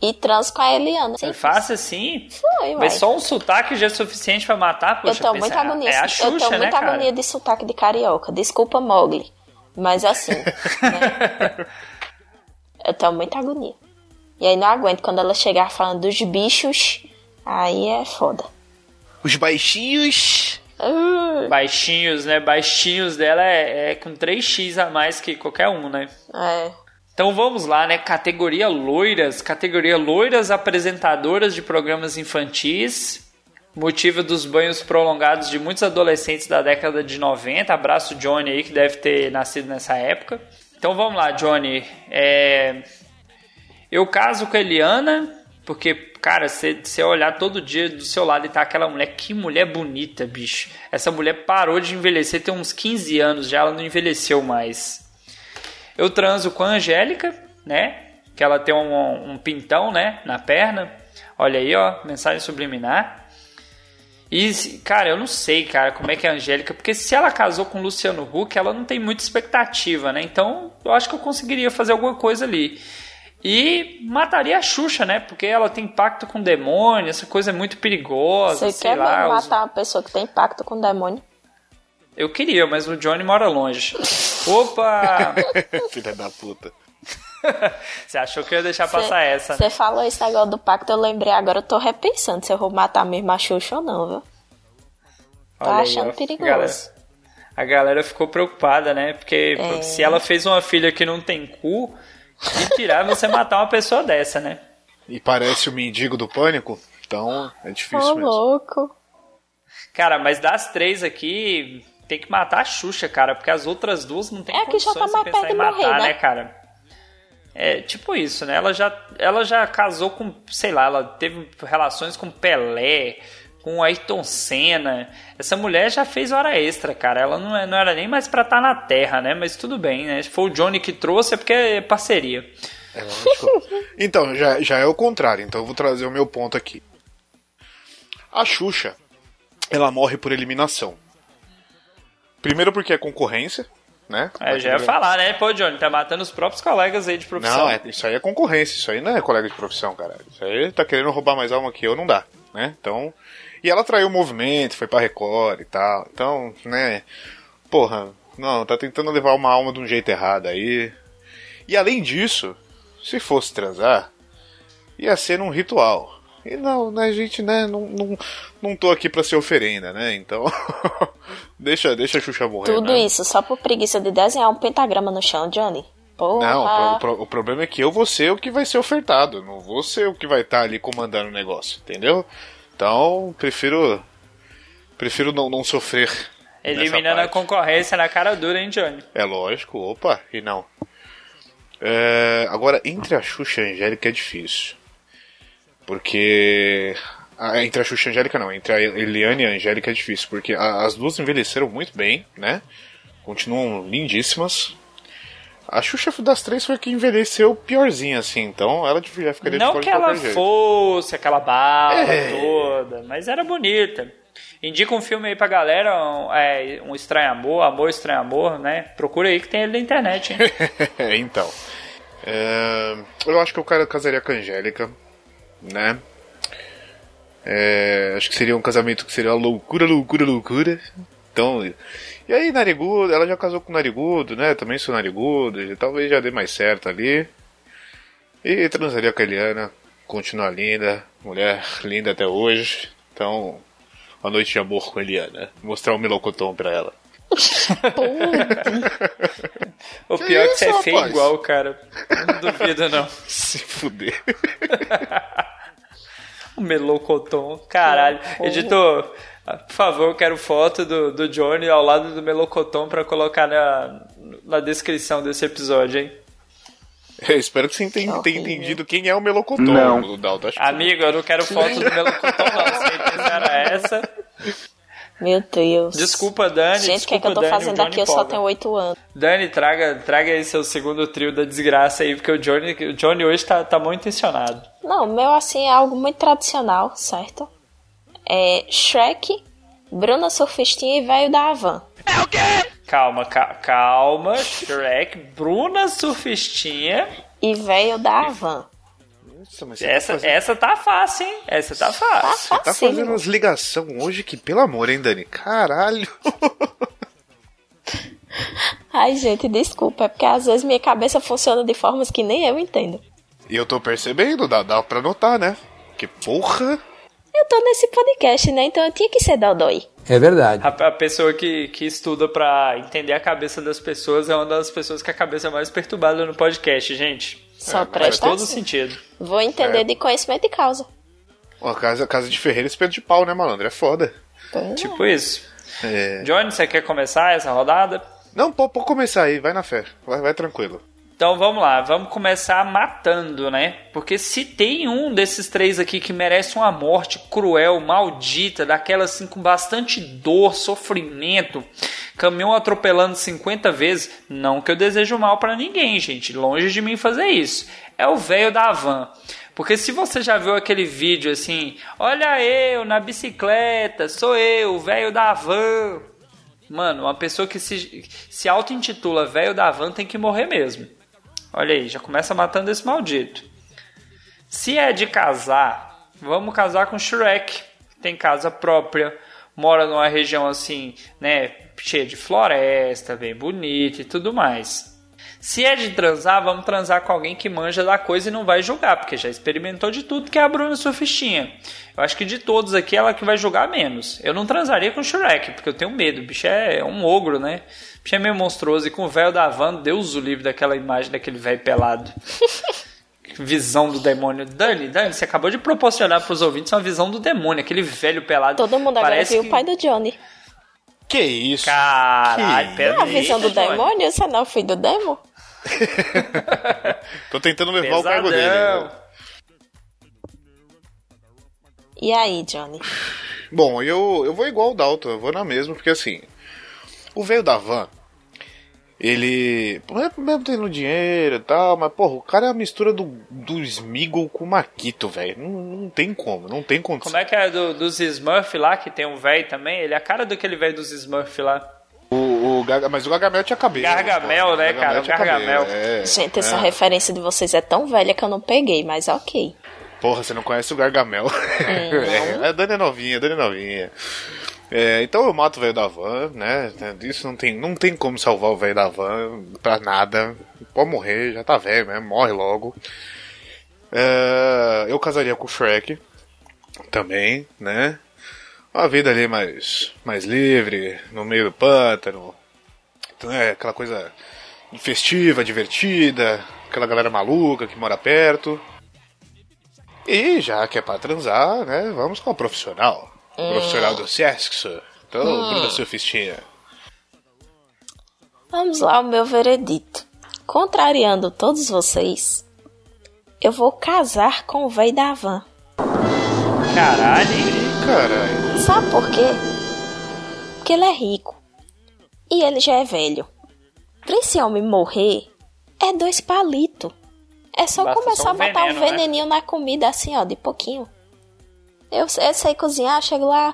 S3: E transo com a Eliana.
S2: É fácil assim?
S3: Foi.
S2: Mas só um sotaque já é suficiente pra matar?
S3: Eu
S2: Poxa,
S3: tenho
S2: pensa,
S3: muita agonia.
S2: É a
S3: eu
S2: Xuxa,
S3: tenho
S2: né,
S3: muita
S2: cara?
S3: agonia de sotaque de carioca. Desculpa, Mogli. Mas assim, né? Eu tenho muita agonia. E aí não aguento quando ela chegar falando dos bichos. Aí é foda.
S4: Os baixinhos.
S3: Uh,
S2: Baixinhos, né? Baixinhos dela é, é com 3x a mais que qualquer um, né?
S3: é.
S2: Então vamos lá, né? Categoria loiras. Categoria loiras apresentadoras de programas infantis. Motivo dos banhos prolongados de muitos adolescentes da década de 90. Abraço Johnny aí, que deve ter nascido nessa época. Então vamos lá, Johnny. É... Eu caso com a Eliana, porque, cara, você olhar todo dia do seu lado e tá aquela mulher, que mulher bonita, bicho. Essa mulher parou de envelhecer, tem uns 15 anos já, ela não envelheceu mais. Eu transo com a Angélica, né? Que ela tem um, um pintão, né? Na perna. Olha aí, ó. Mensagem subliminar. E, cara, eu não sei, cara, como é que é a Angélica. Porque se ela casou com o Luciano Huck, ela não tem muita expectativa, né? Então, eu acho que eu conseguiria fazer alguma coisa ali. E mataria a Xuxa, né? Porque ela tem pacto com o demônio, essa coisa é muito perigosa,
S3: Você quer
S2: lá.
S3: mesmo
S2: os-
S3: matar uma pessoa que tem pacto com o demônio?
S2: Eu queria, mas o Johnny mora longe. Opa!
S4: Filha da puta.
S2: Você achou que eu ia deixar passar essa,
S3: Você
S2: né?
S3: falou esse negócio do pacto, eu lembrei agora, eu tô repensando se eu vou matar mesmo a Xuxa ou não, viu? Tô
S2: Olha aí,
S3: achando
S2: ó,
S3: perigoso.
S2: A galera, a galera ficou preocupada, né? Porque
S3: É.
S2: se ela fez uma filha que não tem cu, de tirar você matar uma pessoa dessa, né?
S4: E parece o mendigo do pânico, então é difícil mesmo.
S3: louco.
S2: Cara, mas das três aqui, tem que matar a Xuxa, cara, porque as outras duas não tem
S3: É, que já
S2: condições
S3: tá
S2: de pensar em matar,
S3: morrer,
S2: né,
S3: né?
S2: cara? É, tipo isso, né? Ela já, ela já casou com, sei lá, ela teve relações com Pelé, com Ayrton Senna. Essa mulher já fez hora extra, cara. Ela não, é- não era nem mais pra estar na Terra, né? Mas tudo bem, né? Se for o Johnny que trouxe, é porque é parceria.
S4: É lógico. Então, já, já é o contrário, então eu vou trazer o meu ponto aqui. A Xuxa, ela morre por eliminação. Primeiro porque é concorrência, né?
S2: É, eu já ia falar, né? Pô, Johnny, tá matando os próprios colegas aí de profissão.
S4: Não, é- isso aí é concorrência, isso aí não é colega de profissão, cara. Isso aí tá querendo roubar mais alma que eu, não dá, né? Então. E ela traiu o movimento, foi pra Record e tal. Então, né? Porra, não, tá tentando levar uma alma de um jeito errado aí. E além disso, se fosse transar, ia ser num ritual. E não, né, gente, né? Não, não, não tô aqui pra ser oferenda, né? Então. deixa, deixa a Xuxa morrer.
S3: Tudo
S4: né?
S3: isso só por preguiça de desenhar um pentagrama no chão, Johnny. Porra.
S4: Não, o, pro- o pro- o problema é que eu vou ser o que vai ser ofertado, não vou ser o que vai estar ali comandando o negócio, entendeu? Então, prefiro prefiro não, não sofrer.
S2: Eliminando a concorrência na cara dura, hein, Johnny?
S4: É lógico, opa, e não. É, agora, entre a Xuxa e a Angélica é difícil. Porque. Ah, entre a Xuxa e a Angélica não, entre a Eliane e a Angélica é difícil, porque a- as duas envelheceram muito bem, né? Continuam lindíssimas. A Xuxa das três foi a que envelheceu piorzinha, assim, então ela já ficaria de
S2: Não
S4: fora
S2: que
S4: de
S2: ela
S4: jeito.
S2: fosse aquela bala
S4: É.
S2: toda, mas era bonita. Indica um filme aí pra galera, um, é, um Estranho Amor, Amor Estranho Amor, né? Procura aí que tem ele na internet, hein?
S4: então. é, eu acho que eu cara- casaria com a Angélica, né? É, acho que seria um casamento que seria uma loucura, loucura, loucura. Então, e aí, narigudo, ela já casou com o narigudo, né? Também sou narigudo, e talvez já dê mais certo ali. E transaria com a Eliana, continuar linda, mulher linda até hoje. Então, uma noite de amor com a Eliana. Mostrar um melocotão pra ela.
S2: O pior é que você é feio igual, cara. Não duvido, não.
S4: Se fuder.
S2: O Melocoton, caralho. Editor, por favor, eu quero foto do, do Johnny ao lado do Melocoton pra colocar na, na descrição desse episódio, hein?
S4: Eu espero que você tenha, tenha entendido quem é o Melocotão.
S1: Não.
S4: O Dalton,
S2: Amigo, eu não quero foto do Melocoton, não. A certeza era essa.
S3: Meu Deus.
S2: Desculpa, Dani.
S3: Gente, o que, é
S2: desculpa,
S3: que eu tô
S2: Dani, o
S3: fazendo aqui? Eu só tenho oito anos.
S2: Dani, traga, traga aí seu segundo trio da desgraça aí, porque o Johnny, o Johnny hoje tá, tá mal intencionado.
S3: Não, o meu assim é algo muito tradicional, certo? É Shrek, Bruna Surfistinha e Velho da Havan.
S2: Calma, ca- calma, Shrek, Bruna Surfistinha.
S3: E Velho da Havan.
S4: Nossa, mas você
S2: Essa,
S4: tá fazendo,
S2: essa tá fácil, hein? Essa tá fácil.
S4: tá
S3: Sim.
S4: fazendo umas ligação hoje que, pelo amor, hein, Dani? Caralho.
S3: Ai, gente, desculpa, é porque às vezes minha cabeça funciona de formas que nem eu entendo.
S4: E eu tô percebendo, dá, dá pra notar, né? Que porra.
S3: Eu tô nesse podcast, né? Então eu tinha que ser Dodói.
S1: É verdade.
S2: A, a pessoa que, que estuda pra entender a cabeça das pessoas é uma das pessoas com a cabeça mais perturbada no podcast, gente.
S3: Só
S2: Faz
S3: presta
S2: todo
S3: assim.
S2: sentido.
S3: Vou entender
S4: É.
S3: de conhecimento de causa.
S4: Ó, casa, casa de Ferreira espeto de pau, né, malandro? É foda.
S3: Pois
S2: Tipo isso.
S4: É.
S2: Johnny, você quer começar essa rodada?
S4: Não, pô, pode começar aí, vai na fé. Vai, vai tranquilo.
S2: Então vamos lá, vamos começar matando, né? Porque se tem um desses três aqui que merece uma morte cruel, maldita, daquela assim com bastante dor, sofrimento, caminhão atropelando 50 vezes, não que eu desejo mal pra ninguém, gente, longe de mim fazer isso. É o velho da van. Porque se você já viu aquele vídeo assim, olha eu na bicicleta, sou eu, o velho da van. Mano, uma pessoa que se, se auto-intitula velho da van tem que morrer mesmo. Olha aí, já começa matando esse maldito. Se é de casar, vamos casar com Shrek. Tem casa própria, mora numa região assim, né, cheia de floresta, bem bonita e tudo mais. Se é de transar, vamos transar com alguém que manja da coisa e não vai julgar, porque já experimentou de tudo, que é a Bruna Surfistinha. Eu acho que de todos aqui, ela que vai julgar menos. Eu não transaria com o Shrek, porque eu tenho medo. O bicho é um ogro, né? O bicho é meio monstruoso. E com o velho da van, Deus o livre daquela imagem daquele velho pelado. visão do demônio. Dani, Dani, você acabou de proporcionar pros ouvintes uma visão do demônio, aquele velho pelado.
S3: Todo mundo agora
S2: Parece
S3: viu
S2: que-
S3: o pai do Johnny.
S4: Que isso?
S2: Caralho,
S4: Que
S2: pera
S3: Não, a visão do demônio? Você não é o filho do demo?
S4: Tô tentando levar o cargo dele.
S2: Pesadão.
S4: né?
S3: E aí, Johnny?
S4: Bom, eu, eu vou igual o Dalton, eu vou na mesma, porque assim, o velho da van, ele. Mesmo tendo dinheiro e tal, mas porra, o cara é a mistura do, do Smeagol com o Maquito, velho. Não, não tem como, não tem condição.
S2: Como é que é do, dos Smurf lá, que tem um velho também? Ele é a cara daquele velho dos Smurf lá.
S4: O, o Gaga- mas o Gargamel tinha cabelo.
S2: Gargamel,
S4: pô.
S2: né, cara? O Gargamel.
S4: cabelo, é.
S3: Gente, essa referência de vocês é tão velha que eu não peguei, mas ok.
S4: Porra, você não conhece o Gargamel. É, a Dani é novinha, a Dani é novinha. É, então eu mato o velho da van, né? Isso não tem, não tem como salvar o velho da van pra nada. Pode morrer, já tá velho mesmo, morre logo. É, eu casaria com o Shrek também, né? Uma vida ali mais, mais livre, no meio do pântano. né? Aquela coisa festiva, divertida, aquela galera maluca que mora perto. E já que é pra transar, né? Vamos com a profissional. Profissional do sexo. Então, Bruna Surfistinha.
S3: Vamos lá, o meu veredito. Contrariando todos vocês, eu vou casar com o velho da van.
S2: Caralho,
S4: caralho.
S3: Sabe por quê? Porque ele é rico. E ele já é velho. Pra esse homem morrer, é dois palitos. É só
S2: Basta
S3: começar
S2: só um
S3: a botar
S2: veneno,
S3: o
S2: né?
S3: veneninho na comida assim, ó, de pouquinho. Eu, eu sei cozinhar, chego lá.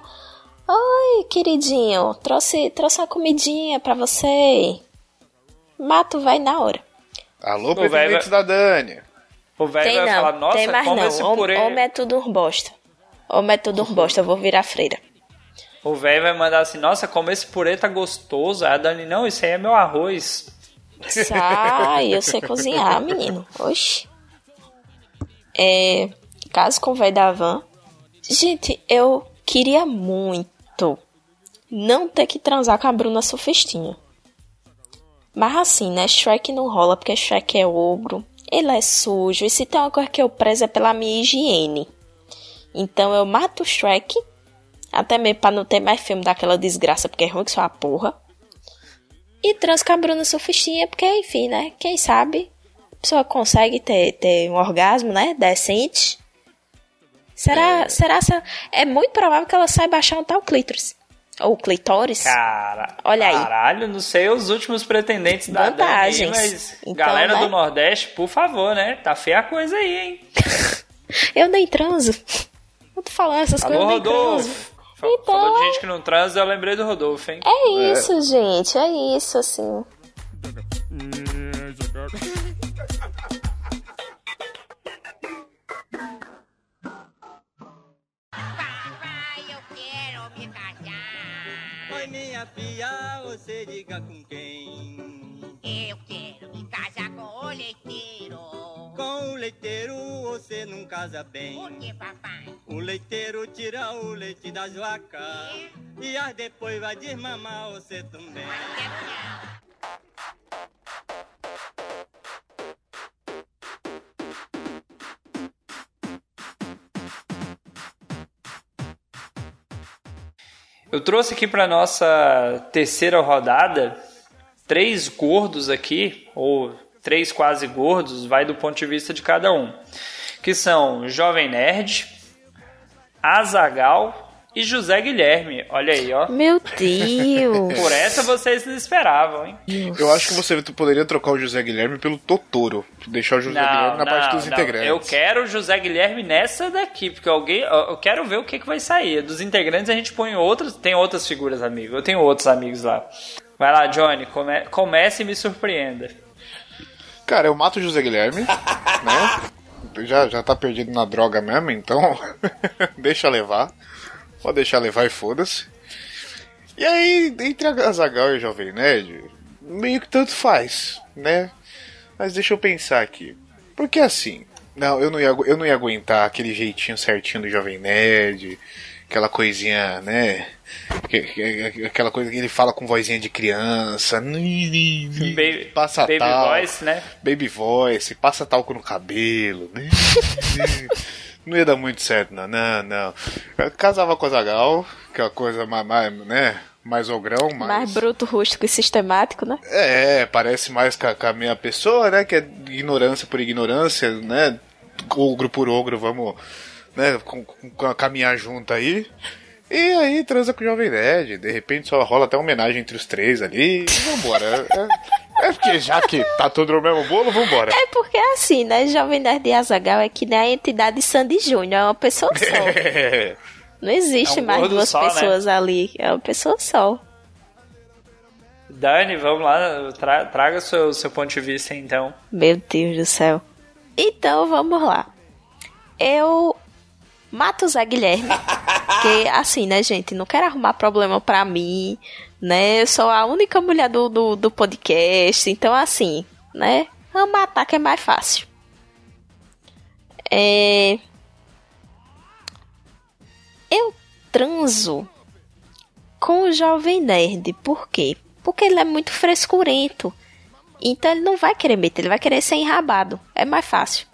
S3: Oi, queridinho, trouxe, trouxe uma comidinha pra você. Mato vai na hora.
S4: Alô,
S2: vai-
S4: pretendentes da Dani.
S2: O velho
S3: Tem
S2: vai
S3: não,
S2: falar, nossa,
S3: tem mais
S2: como
S3: não.
S2: esse purê...
S3: Homem é tudo um bosta. Homem é tudo um bosta, eu vou virar freira.
S2: O velho vai mandar assim, nossa, como esse purê tá gostoso. A Dani, não, isso aí é meu arroz.
S3: Sai, eu sei cozinhar, menino. Oxi. É, caso com o velho da van. Gente, eu queria muito não ter que transar com a Bruna Surfistinha. Mas assim, né? Shrek não rola porque Shrek é ogro. Ele é sujo. E se tem uma coisa que eu prezo é pela minha higiene. Então eu mato o Shrek. Até mesmo pra não ter mais filme daquela desgraça, porque é ruim que só a porra. E trans com a Bruna Surfistinha, porque, enfim, né? Quem sabe a pessoa consegue ter, ter um orgasmo, né? Decente. Será, será, será? É muito provável que ela saiba achar tá o clítoris. Ou clitóris.
S2: Cara,
S3: Olha aí.
S2: Caralho, não sei os últimos pretendentes da
S3: Vantagens.
S2: mas
S3: Então,
S2: galera
S3: né?
S2: do Nordeste, por favor, né? Tá feia a coisa aí, hein?
S3: Eu nem transo. Eu tô falando essas
S2: Alô,
S3: coisas, eu nem transo.
S2: Rodolfo.
S3: Então,
S2: Falou de
S3: é-
S2: gente que não transa, eu lembrei do Rodolfo, hein?
S3: É isso, gente. É isso, assim.
S8: Minha filha, você diga com quem?
S7: Eu quero me casar com o leiteiro.
S8: Com o leiteiro você não casa bem.
S7: Por que, papai?
S8: O leiteiro tira o leite das vacas. E as depois vai desmamar você também.
S2: Eu trouxe aqui para nossa terceira rodada três gordos aqui, ou três quase gordos, vai do ponto de vista de cada um, que são Jovem Nerd, Azagal e José Guilherme. Olha aí, ó.
S3: Meu Deus.
S2: Por essa vocês não esperavam, hein?
S4: Eu acho que você poderia trocar o José Guilherme pelo Totoro. Deixar o José Guilherme na parte dos integrantes.
S2: Eu quero o José Guilherme nessa daqui, porque alguém. Eu eu quero ver o que, que vai sair. Dos integrantes a gente põe outros. Tem outras figuras, amigo. Eu tenho outros amigos lá. Vai lá, Johnny, come, comece e me surpreenda.
S4: Cara, eu mato o José Guilherme, né? Já, já tá perdido na droga mesmo, então deixa levar. Pode deixar levar e foda-se. E aí, entre a Azagal e o Jovem Nerd, meio que tanto faz, né? Mas deixa eu pensar aqui. Porque assim, não, eu não ia, eu não ia aguentar aquele jeitinho certinho do Jovem Nerd, aquela coisinha, né? Que- que- Aquela coisa que ele fala com vozinha de criança.
S2: Baby,
S4: passa
S2: baby voice, né?
S4: Baby voice, passa talco no cabelo. Não ia dar muito certo, não. Não, não. Eu casava com a Zagal, que é uma coisa mais, mais, né? Mais ogrão, mais.
S3: Mais bruto, rústico e sistemático, né?
S4: É, parece mais com a, com a minha pessoa, né? Que é ignorância por ignorância, né? Ogro por ogro, vamos né, com, com- caminhar junto aí. E aí transa com o Jovem Nerd. De repente só rola até uma homenagem entre os três ali. E vambora. É, é porque já que tá tudo no mesmo bolo, vambora.
S3: É porque é assim, né? Jovem Nerd e Azagal é que nem a entidade Sandy Júnior, é uma pessoa só. Não existe
S2: É um
S3: mais duas
S2: só, né?
S3: pessoas ali, é uma pessoa só.
S2: Dani, vamos lá, tra- traga seu, seu ponto de vista então.
S3: Meu Deus do céu. Então vamos lá. Eu mato o Zé Guilherme. Porque, assim, né, gente? Não quero arrumar problema pra mim, né? Eu sou a única mulher do, do, do podcast. Então, assim, né? Vamos matar que é mais fácil. É. Eu transo com o Jovem Nerd. Por quê? Porque ele é muito frescurento. Então ele não vai querer meter, ele vai querer ser enrabado. É mais fácil.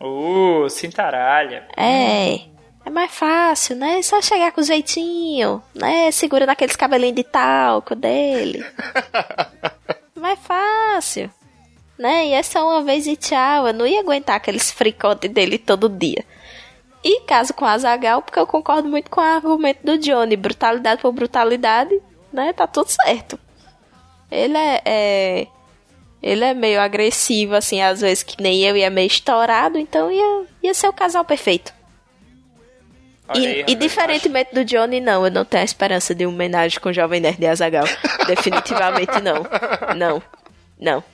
S2: Uh, cintaralha.
S3: É. É mais fácil, né? É só chegar com jeitinho, né? Segura naqueles cabelinhos de talco dele. mais fácil. Né? E é só uma vez e tchau. Eu não ia aguentar aqueles fricotes dele todo dia. E caso com a Zagal, porque eu concordo muito com o argumento do Johnny. Brutalidade por brutalidade, né? Tá tudo certo. Ele é, é- Ele é meio agressivo, assim, às vezes que nem eu, e é meio estourado, então ia, ia ser o casal perfeito. E,
S2: aí,
S3: e diferentemente do Johnny, não, eu não tenho a esperança de uma homenagem com o Jovem Nerd e Azagal. Definitivamente não. Não. Não.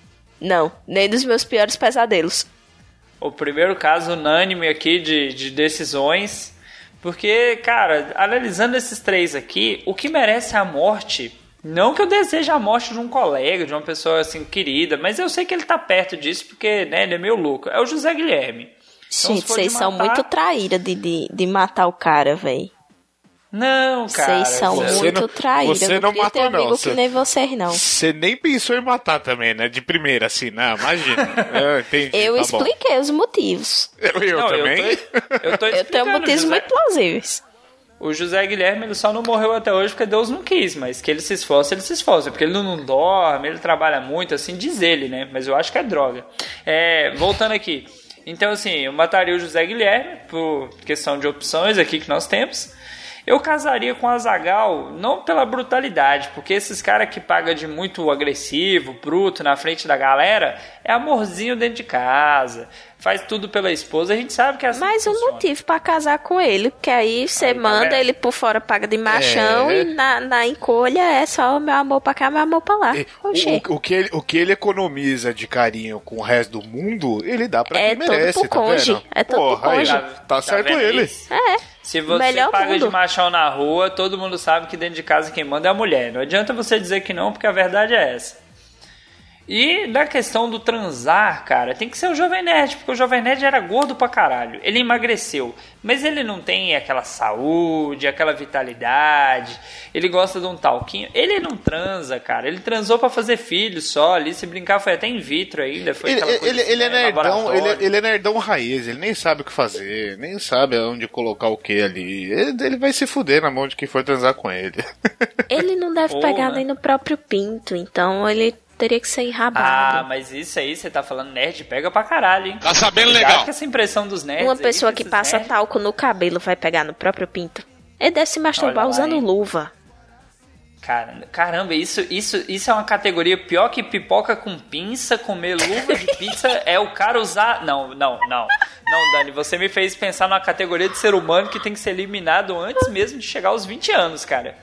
S3: Não. Nem dos meus piores pesadelos.
S2: O primeiro caso unânime aqui de, de decisões. Porque, cara, analisando esses três aqui, o que merece a morte. Não que eu deseje a morte de um colega, de uma pessoa assim querida, mas eu sei que ele tá perto disso porque, né, ele é meio louco. É o José Guilherme. Então,
S3: Gente, vocês são
S2: matar-
S3: muito traíra de, de, de matar o cara, véi.
S2: Não, cara.
S3: Vocês são
S4: você
S3: muito
S4: não-
S3: traíra.
S4: você
S3: eu
S4: não
S3: ter
S4: matou, não,
S3: amigo
S4: você-
S3: que nem vocês, não.
S4: Você nem pensou em matar também, né? De primeira, assim, não, imagina. Eu entendi,
S3: Eu
S4: tá
S3: expliquei os motivos.
S4: bom. Eu, eu
S2: Não,
S4: também.
S2: Eu tô, eu tô
S3: Eu tenho motivos
S2: José-
S3: muito plausíveis.
S2: O José Guilherme ele só não morreu até hoje porque Deus não quis, mas que ele se esforça, ele se esforça, porque ele não, não dorme, ele trabalha muito, assim diz ele, né? Mas eu acho que é droga. É, voltando aqui. Então, assim, eu mataria o José Guilherme, por questão de opções aqui que nós temos. Eu casaria com a Zagal, não pela brutalidade, porque esses caras que pagam de muito agressivo, bruto, na frente da galera, é amorzinho dentro de casa, faz tudo pela esposa, a gente sabe que é assim
S3: Mais
S2: que
S3: um motivo pra casar com ele, porque aí você
S2: Aí, tá
S3: manda ele por fora, paga de machão
S4: É.
S3: e na, na encolha é só meu amor pra cá, meu amor pra lá. Oxê.
S4: O, o, que ele, o que ele economiza de carinho com o resto do mundo, ele dá pra
S3: É
S4: quem
S3: todo
S4: merece,
S3: pro
S4: tá
S3: conge,
S4: vendo?
S3: é todo pro
S4: Porra, aí,
S3: conge.
S4: tá,
S2: Tá
S4: certo ele.
S2: isso?
S3: É.
S2: Se você
S3: Melhor
S2: paga
S3: mundo.
S2: de machão na rua, todo mundo sabe que dentro de casa quem manda é a mulher. Não adianta você dizer que não, porque a verdade é essa. E da questão do transar, cara, tem que ser o Jovem Nerd, porque o Jovem Nerd era gordo pra caralho. Ele emagreceu, mas ele não tem aquela saúde, aquela vitalidade. Ele gosta de um talquinho. Ele não transa, cara. Ele transou pra fazer filho só ali. Se brincar, foi até in vitro ainda. Foi
S4: Ele,
S2: aquela coisa
S4: ele,
S2: assim,
S4: ele é
S2: né,
S4: nerdão, ele, ele é nerdão raiz, ele nem sabe o que fazer, nem sabe onde colocar o que ali. Ele, ele vai se fuder na mão de quem for transar com ele.
S3: Ele não deve
S2: Ou,
S3: pegar
S2: né?
S3: nem no próprio pinto, então ele teria que ser
S2: Ah,
S3: enrabado.
S2: mas isso aí, você tá falando nerd, pega pra caralho, hein?
S5: Tá sabendo legal.
S2: com essa impressão dos nerds.
S3: Uma
S2: aí,
S3: pessoa que
S2: esses
S3: passa
S2: nerds-
S3: talco no cabelo vai pegar no próprio pinto. Ele deve se masturbar
S2: lá,
S3: usando
S2: hein?
S3: luva.
S2: Cara, caramba, isso, isso, isso é uma categoria pior que pipoca com pinça, comer luva de pizza, é o cara usar. Não, não, não. Não, Dani, você me fez pensar numa categoria de ser humano que tem que ser eliminado antes mesmo de chegar aos 20 anos, cara.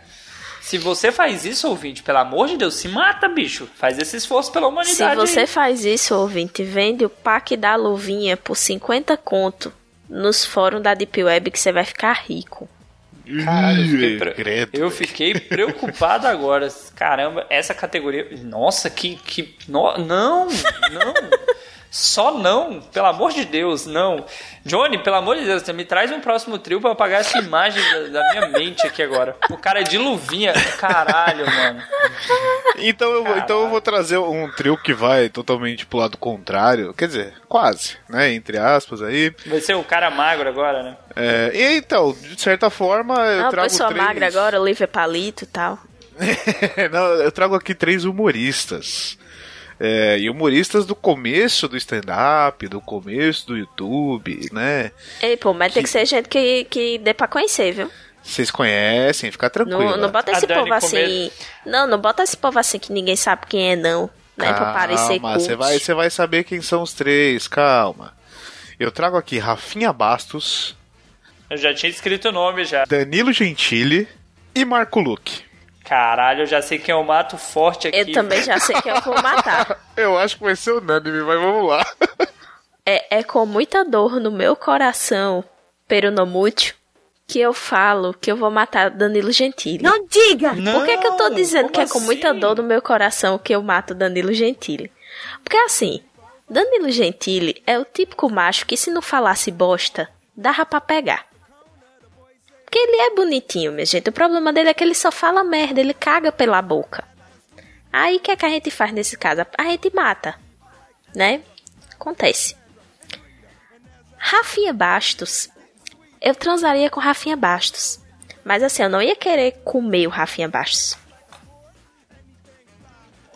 S2: Se você faz isso, ouvinte, pelo amor de Deus, se mata, bicho. Faz esse esforço pela
S3: Se
S2: humanidade.
S3: você
S2: aí.
S3: faz isso, ouvinte, vende o pack da luvinha por 50 conto nos fóruns da Deep Web que você vai ficar rico.
S2: Caralho, eu fiquei,
S4: Ih,
S2: pre-
S4: credo,
S2: eu fiquei preocupado agora. Caramba, essa categoria. Nossa, que. que no- não, não. Só não, pelo amor de Deus, não. Johnny, pelo amor de Deus, me traz um próximo trio pra eu apagar essa imagem da, da minha mente aqui agora. O cara é de luvinha. Caralho, mano.
S4: Então eu, vou, então eu vou trazer um trio que vai totalmente pro lado contrário. Quer dizer, quase, né? Entre aspas aí.
S2: Vai ser o cara magro agora, né?
S4: É, e então, de certa forma, eu
S3: Não,
S4: trago
S3: pessoa
S4: três...
S3: magra agora, Olivia Palito e tal.
S4: Não, eu trago aqui três humoristas. É, e humoristas do começo do stand-up, do começo do YouTube, né?
S3: Ei, pô, mas tem que ser gente que, que dê pra conhecer, viu?
S4: Vocês conhecem, fica tranquilo.
S3: Não, não bota
S2: A
S3: esse
S2: Dani
S3: povo assim.
S2: comer-
S3: Não, não bota esse povo assim que ninguém sabe quem é, não. Né? Pra parecer
S4: Calma, você vai, você vai saber quem são os três, calma. Eu trago aqui Rafinha Bastos,
S2: Eu já tinha escrito o nome já.
S4: Danilo Gentili e Marco Luque.
S2: Caralho, eu já sei quem eu mato forte aqui.
S3: Eu também já sei que eu vou matar.
S4: Eu acho que vai ser unânime, mas vamos lá.
S3: É, é com muita dor no meu coração, pero no mucho, que eu falo que eu vou matar Danilo Gentili.
S7: Não diga!
S3: Por que, que eu tô
S2: Não,
S3: dizendo que é com muita
S2: assim?
S3: dor no meu coração que eu mato Danilo Gentili? Porque assim, Danilo Gentili é o típico macho que se não falasse bosta, dava pra pegar. Porque ele é bonitinho, minha gente. O problema dele é que ele só fala merda, ele caga pela boca. Aí o que é que a gente faz nesse caso? A gente mata, né? Acontece. Rafinha Bastos. Eu transaria com Rafinha Bastos. Mas assim, eu não ia querer comer o Rafinha Bastos.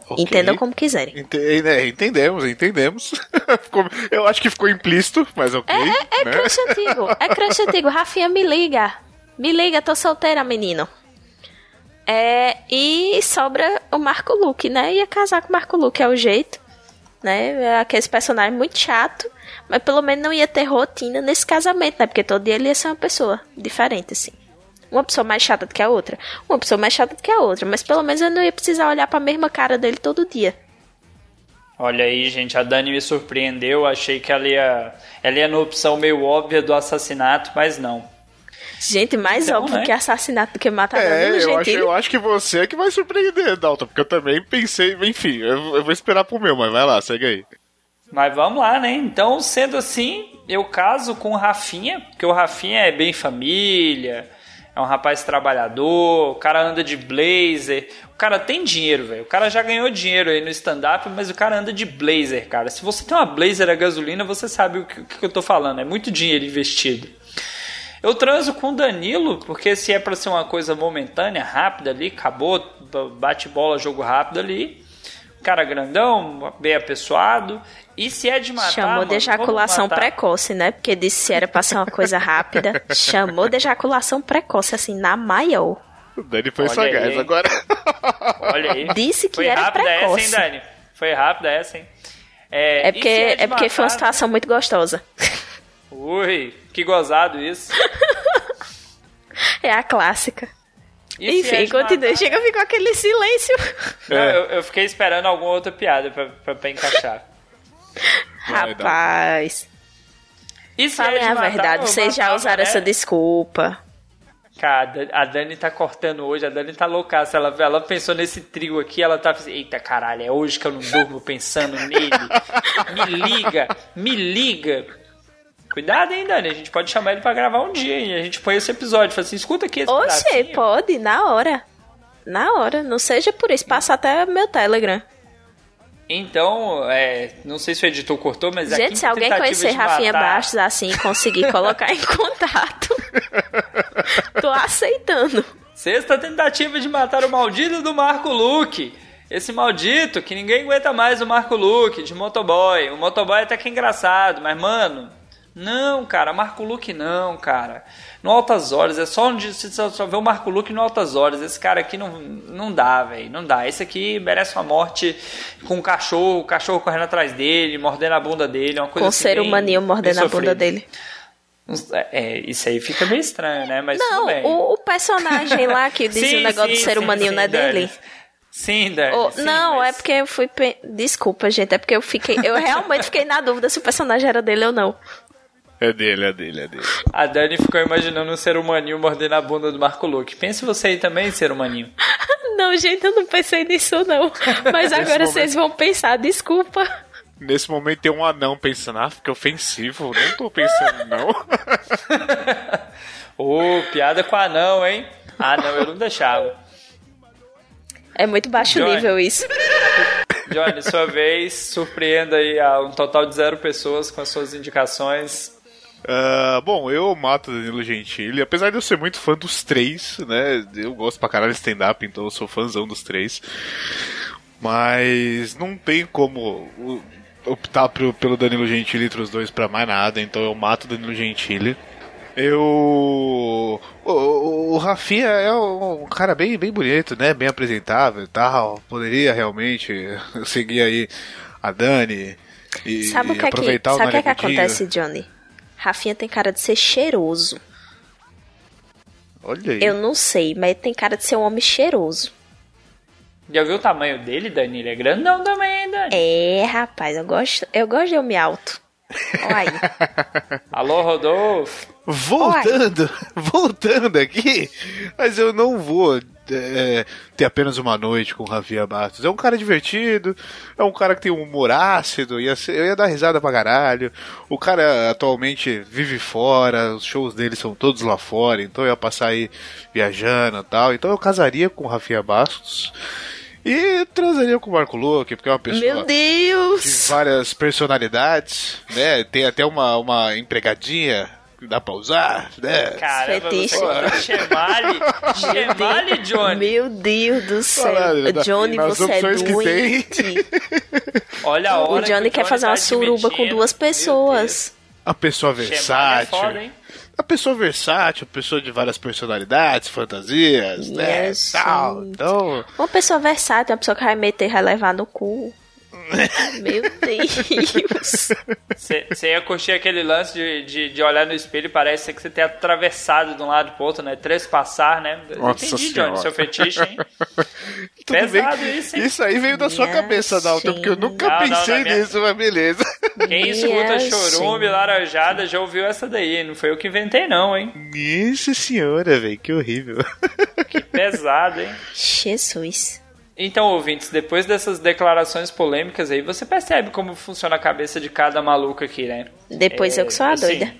S4: Ok.
S3: Entendam como quiserem.
S4: Ente- é, entendemos, entendemos. Ficou- eu acho que ficou implícito, mas ok.
S3: É
S4: né?
S3: crush antigo, é crush antigo. Rafinha, me liga. Me liga, tô solteira, menino. É, e sobra o Marco Luque, né? Ia casar com o Marco Luque, é o jeito. Né? É Aqueles personagens muito chato, mas pelo menos não ia ter rotina nesse casamento, né? Porque todo dia ele ia ser uma pessoa diferente, assim. Uma pessoa mais chata do que a outra, uma pessoa mais chata do que a outra, mas pelo menos eu não ia precisar olhar pra mesma cara dele todo dia.
S2: Olha aí, gente, a Dani me surpreendeu. Achei que ela ia, ela ia na opção meio óbvia do assassinato, mas não.
S3: Gente, mais
S2: Então,
S3: óbvio
S2: né?
S3: que assassinato do que matar
S4: É,
S3: Danilo
S4: eu acho,
S3: Gentili.
S4: eu acho que você é que vai surpreender, Dalton, porque eu também pensei, enfim, eu, eu vou esperar pro meu, mas vai lá, segue aí.
S2: Mas vamos lá, né? Então, sendo assim, eu caso com o Rafinha, porque o Rafinha é bem família, é um rapaz trabalhador, o cara anda de blazer, o cara tem dinheiro, velho. O cara já ganhou dinheiro aí no stand-up, mas o cara anda de blazer, cara. Se você tem uma blazer a gasolina, você sabe o que, o que eu tô falando. É muito dinheiro investido. Eu transo com o Danilo, porque se é pra ser uma coisa momentânea, rápida ali, acabou, bate bola, jogo rápido ali. Cara grandão, bem apessoado. E se é de matar.
S3: Chamou
S2: mano,
S3: de ejaculação
S2: matar.
S3: precoce, né? Porque disse se era pra ser uma coisa rápida. Chamou de ejaculação precoce, assim, na maior.
S4: O Dani foi
S2: Olha
S4: sagaz
S2: aí,
S4: agora.
S2: Olha aí.
S3: Disse que
S2: Foi
S3: era
S2: rápida
S3: precoce.
S2: essa, hein, Dani? Foi rápida essa, hein? É,
S3: É porque,
S2: de
S3: é porque foi uma
S2: matar,
S3: situação muito gostosa.
S2: Ui, que gozado isso.
S3: É a clássica.
S2: E é
S3: Enfim,
S2: de
S3: continua. Chega, ficou aquele silêncio.
S2: Não, eu, eu fiquei esperando alguma outra piada pra, pra, pra encaixar.
S3: Rapaz.
S2: E se
S3: Falem
S2: é
S3: a
S2: matar,
S3: verdade, vocês já usaram
S2: né?
S3: essa desculpa.
S2: Cara, a Dani- a Dani tá cortando hoje, a Dani tá loucaça. Ela, ela pensou nesse trio aqui, ela tá assim, eita caralho, é hoje que eu não durmo pensando nele. Me liga, me liga. Cuidado, hein, Dani? A gente pode chamar ele pra gravar um dia, hein? A gente põe esse episódio, fala assim, escuta aqui esse
S3: Oxê,
S2: pedacinho.
S3: pode, na hora. Na hora. Não seja por isso, passa até meu Telegram.
S2: Então, é, não sei se o editor cortou, mas
S3: Gente, se alguém conhecer Rafinha
S2: matar-
S3: Bastos assim e conseguir colocar em contato, tô aceitando.
S2: Sexta tentativa de matar o maldito do Marco Luque. Esse maldito que ninguém aguenta mais o Marco Luque de motoboy. O motoboy até que é engraçado, mas mano, não, cara, Marco Luque não, cara. No Altas Horas, é só onde você só, vê o Marco Luque no Altas Horas. Esse cara aqui não, não dá, velho, não dá. Esse aqui merece uma morte com um cachorro, o cachorro correndo atrás dele, mordendo a bunda dele, é uma coisa
S3: Com
S2: assim,
S3: ser
S2: bem
S3: mordendo a bunda dele.
S2: É, isso aí fica meio estranho, né? Mas
S3: Não,
S2: tudo bem.
S3: o, o personagem lá que dizia o negócio do
S2: sim,
S3: ser
S2: sim,
S3: humaninho
S2: sim,
S3: não é
S2: Dani.
S3: dele.
S2: Sim, Dani. Sim,
S3: não,
S2: mas-
S3: é porque eu fui. pe- Desculpa, gente, é porque eu fiquei. Eu realmente fiquei na dúvida se o personagem era dele ou não.
S4: É dele, é dele, é dele.
S2: A Dani ficou imaginando um ser humaninho mordendo a bunda do Marco Luque. Pense você aí também, ser humaninho.
S3: Não, gente, eu não pensei nisso, não. Mas agora
S4: momento.
S3: vocês vão pensar, desculpa.
S4: Nesse momento tem um anão pensando, ah, fica ofensivo. Não tô pensando, não.
S2: Ô, piada com anão, hein? Ah, não, eu não deixava.
S3: É muito baixo
S2: Joy.
S3: nível isso.
S2: Johnny, sua vez, surpreenda aí a um total de zero pessoas com as suas indicações.
S4: Ah, bom, eu mato Danilo Gentili, apesar de eu ser muito fã dos três, né? Eu gosto pra caralho de stand-up, então eu sou fãzão dos três. Mas não tem como uh, optar pro- pelo Danilo Gentili entre os dois pra mais nada, então eu mato Danilo Gentili. Eu. O, o, o Rafinha é um cara bem, bem bonito, né? Bem apresentável e tal. Poderia realmente seguir aí a Dani e,
S3: Sabe o
S4: e
S3: que é que,
S4: aproveitar o
S3: sabe o que, é que acontece, Johnny? Rafinha tem cara de ser cheiroso.
S4: Olha aí.
S3: Eu não sei, mas tem cara de ser um homem cheiroso.
S2: Já viu o tamanho dele, Dani? Ele é grandão também, Dani?
S3: É, rapaz, eu gosto, eu gosto de homem alto. Olha aí.
S2: Alô, Rodolfo?
S4: Voltando, voltando aqui, mas eu não vou é, ter apenas uma noite com o Rafinha Bastos. É um cara divertido, é um cara que tem um humor ácido, ia ser- eu ia dar risada pra caralho. O cara atualmente vive fora, os shows dele são todos lá fora, então eu ia passar aí viajando e tal. Então eu casaria com o Rafinha Bastos e transaria com o Marco Luque, porque é uma pessoa de várias personalidades, né? Tem até uma, uma empregadinha dá pra usar, né?
S2: Caramba,
S3: Fetiche.
S2: Chemale? Chemale, Johnny?
S3: Meu Deus do céu.
S4: Caralho, da-
S3: Johnny,
S4: nas
S3: você é doente.
S2: Olha a
S3: O
S2: hora
S3: Johnny
S2: que
S3: quer fazer
S2: tá
S3: uma suruba com duas pessoas.
S4: A pessoa
S2: é
S4: versátil.
S2: foda, hein?
S4: a pessoa versátil, a pessoa de várias personalidades, fantasias, né?
S3: Yes,
S4: Tal.
S3: gente.
S4: Então,
S3: Uma pessoa versátil, uma pessoa que vai meter e vai levar no cu. Meu Deus.
S2: Você ia curtir aquele lance de, de, de olhar no espelho e parece que você tem atravessado de um lado pro outro, né? Trespassar, né?
S4: Nossa
S2: Entendi,
S4: Senhora.
S2: Johnny, seu fetiche, hein?
S4: tudo
S2: Pesado
S4: bem.
S2: isso, hein?
S4: Isso aí veio da sua
S3: Minha
S4: cabeça, Dalton, porque eu nunca
S2: Não, não,
S4: pensei
S2: minha-
S4: nisso, mas beleza.
S2: Quem escuta
S3: Minha
S2: chorume, laranjada, já ouviu essa daí. Não foi eu que inventei, não, hein?
S4: Nossa senhora, velho, que horrível.
S2: Que pesado, hein?
S3: Jesus.
S2: Então, ouvintes, depois dessas declarações polêmicas aí, você percebe como funciona a cabeça de cada maluco aqui, né?
S3: Depois
S2: É,
S3: eu que sou a
S2: assim,
S3: doida.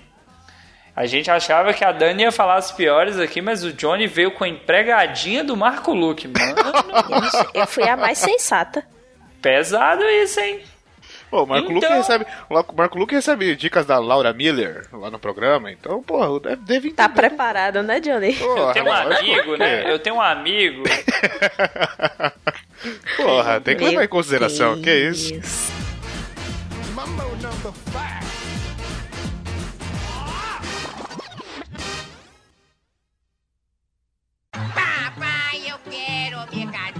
S2: A gente achava que a Dani ia falar as piores aqui, mas o Johnny veio com a empregadinha do Marco Luque, mano.
S3: Eu fui a mais sensata.
S2: Pesado isso, hein?
S4: Pô, o Marco
S2: Então-
S4: Luque recebe. O Marco Luque recebe dicas da Laura Miller lá no programa, então, porra, deve, deve
S3: Tá preparado, né, Johnny?
S2: Eu
S4: Porra,
S2: tenho um amigo,
S4: que
S2: né?
S4: é.
S2: Eu tenho um amigo.
S4: Porra, tem que levar em consideração, que é isso?
S7: Papai, eu quero casar.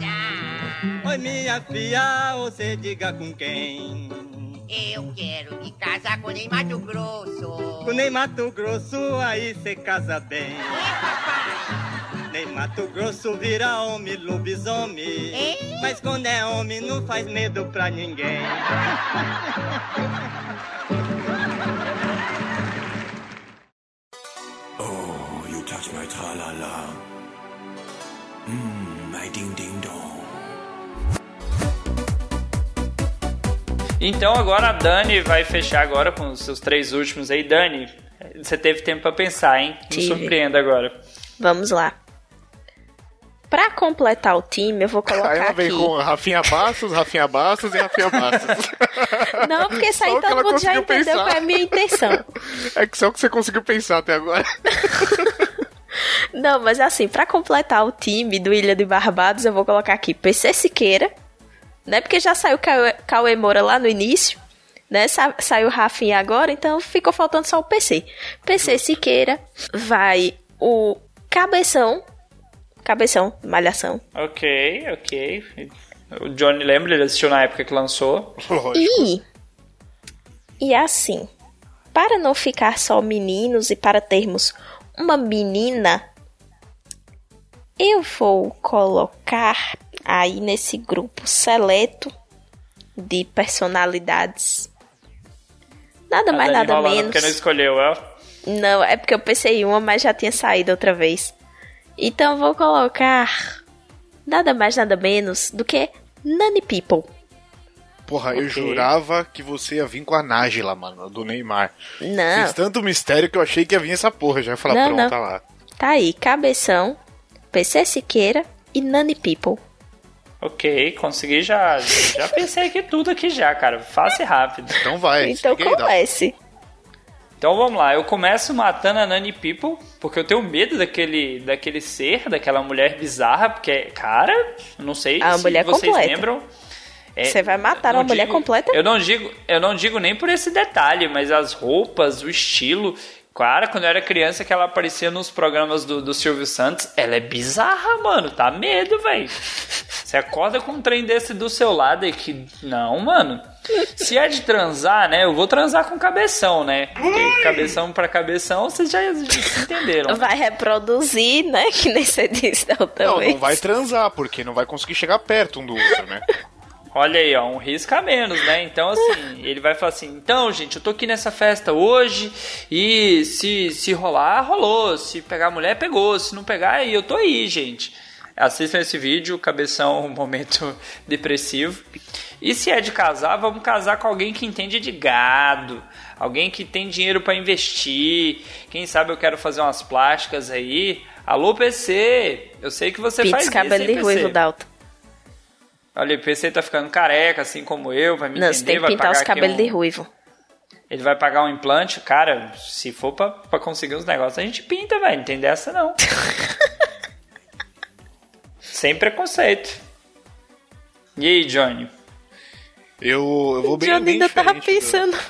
S8: Oi, minha filha, você diga com quem?
S7: Eu quero me casar com nem Mato Grosso.
S8: Com nem Mato Grosso, aí cê casa bem.
S7: Ih, papai.
S8: Nem Mato Grosso vira homem, lobisomem. Mas quando é homem, não faz medo pra ninguém.
S2: Então agora a Dani vai fechar agora com os seus três últimos aí. Dani, você teve tempo pra pensar, hein? Me
S3: Tive.
S2: surpreenda agora.
S3: Vamos lá. Pra completar o time, eu vou
S4: Aí
S3: colocar
S4: ela vem
S3: aqui.
S4: com Rafinha Bastos, Rafinha Bastos e Rafinha Bastos.
S3: Não, porque isso aí todo
S4: ela
S3: mundo já
S4: conseguiu
S3: entendeu
S4: pensar.
S3: qual é a minha intenção.
S4: é que só o que você conseguiu pensar até agora.
S3: Não, mas assim, pra completar o time do Ilha de Barbados, eu vou colocar aqui PC Siqueira, né? Porque já saiu Cauê- Cauê Moura lá no início, né? Sa- saiu Rafinha agora, então ficou faltando só o PC. PC Siqueira, vai o Cabeção, Cabeção, Malhação.
S2: Ok, ok. O Johnny lembra, ele assistiu na época que lançou.
S3: E, e assim, para não ficar só meninos e para termos uma menina, eu vou colocar aí nesse grupo seleto de personalidades Nada mais, nada menos.
S2: Porque não escolheu, ó.
S3: Não, é porque eu pensei em uma, mas já tinha saído outra vez. Então vou colocar nada mais, nada menos do que Nani People.
S4: Porra, eu
S2: Ok.
S4: jurava que você ia vir com a Nájila, mano, do Neymar.
S3: Não,
S4: Fiz tanto mistério que eu achei que ia vir essa porra. Já ia falar,
S3: Não,
S4: pronto,
S3: não.
S4: tá lá.
S3: tá aí, Cabeção, PC Siqueira e Nani People.
S2: Ok, consegui já. Já pensei aqui tudo aqui já, cara. Fácil e rápido.
S4: Então vai.
S3: então comece.
S2: Então vamos lá, eu começo matando a Nani People, porque eu tenho medo daquele, daquele ser, daquela mulher bizarra, porque, cara, não sei
S3: A
S2: se
S3: mulher
S2: vocês
S3: completa.
S2: lembram. É,
S3: Você vai matar uma mulher
S2: digo-
S3: completa?
S2: Eu não digo, eu não digo nem por esse detalhe, mas as roupas, o estilo. Cara, quando eu era criança que ela aparecia nos programas do, do Silvio Santos, ela é bizarra, mano. Tá medo, velho. Você acorda com um trem desse do seu lado e que. Não, mano. Se é de transar, né? Eu vou transar com cabeção, né? Porque cabeção pra cabeção, vocês já, já se entenderam.
S3: Vai reproduzir, né? Que nem você disse da outra
S4: Não,
S3: vez.
S4: não vai transar, porque não vai conseguir chegar perto um do outro, né?
S2: Olha aí, ó, um risco a menos, né? Então, assim, ele vai falar assim: então, gente, eu tô aqui nessa festa hoje e se, se rolar, rolou. Se pegar a mulher, pegou. Se não pegar, aí eu tô aí, gente. Assistam esse vídeo, cabeção, um momento depressivo. E se é de casar, vamos casar com alguém que entende de gado. Alguém que tem dinheiro pra investir. Quem sabe eu quero fazer umas plásticas aí. Alô, PC! Eu sei que você faz
S3: Pix
S2: isso,
S3: cabelo
S2: hein,
S3: de ruivo, Dalton.
S2: Olha, o PC tá ficando careca, assim como eu, vai me
S3: Não,
S2: entender,
S3: você tem que pintar os cabelos
S2: um-
S3: de ruivo.
S2: Ele vai pagar um implante, cara, se for pra, pra conseguir uns negócios, a gente pinta, velho, não tem dessa não. Sem preconceito. E aí, Johnny?
S4: Eu, eu vou bem,
S3: Johnny
S4: bem
S3: ainda tava pensando.
S4: Do,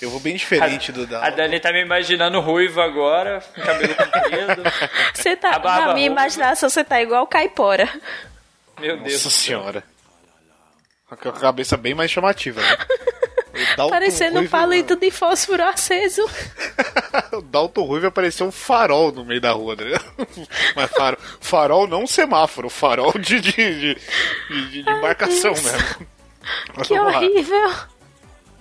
S4: eu vou bem diferente do Dal.
S2: A Dani tá me imaginando ruivo agora, com cabelo comprido.
S3: Você tá,
S2: A
S3: na minha imaginação, você tá igual o Caipora.
S2: Meu Deus.
S4: Nossa
S2: do céu.
S4: senhora. Com a cabeça bem mais chamativa, né? Dalton
S3: Parecendo um
S4: Ruivo-
S3: palito de fósforo aceso.
S4: o Dalton Ruivo apareceu um farol no meio da rua, né? Mas farol, farol não semáforo, farol de, de, de, de- de embarcação
S3: Deus.
S4: mesmo. Mas
S3: Que horrível.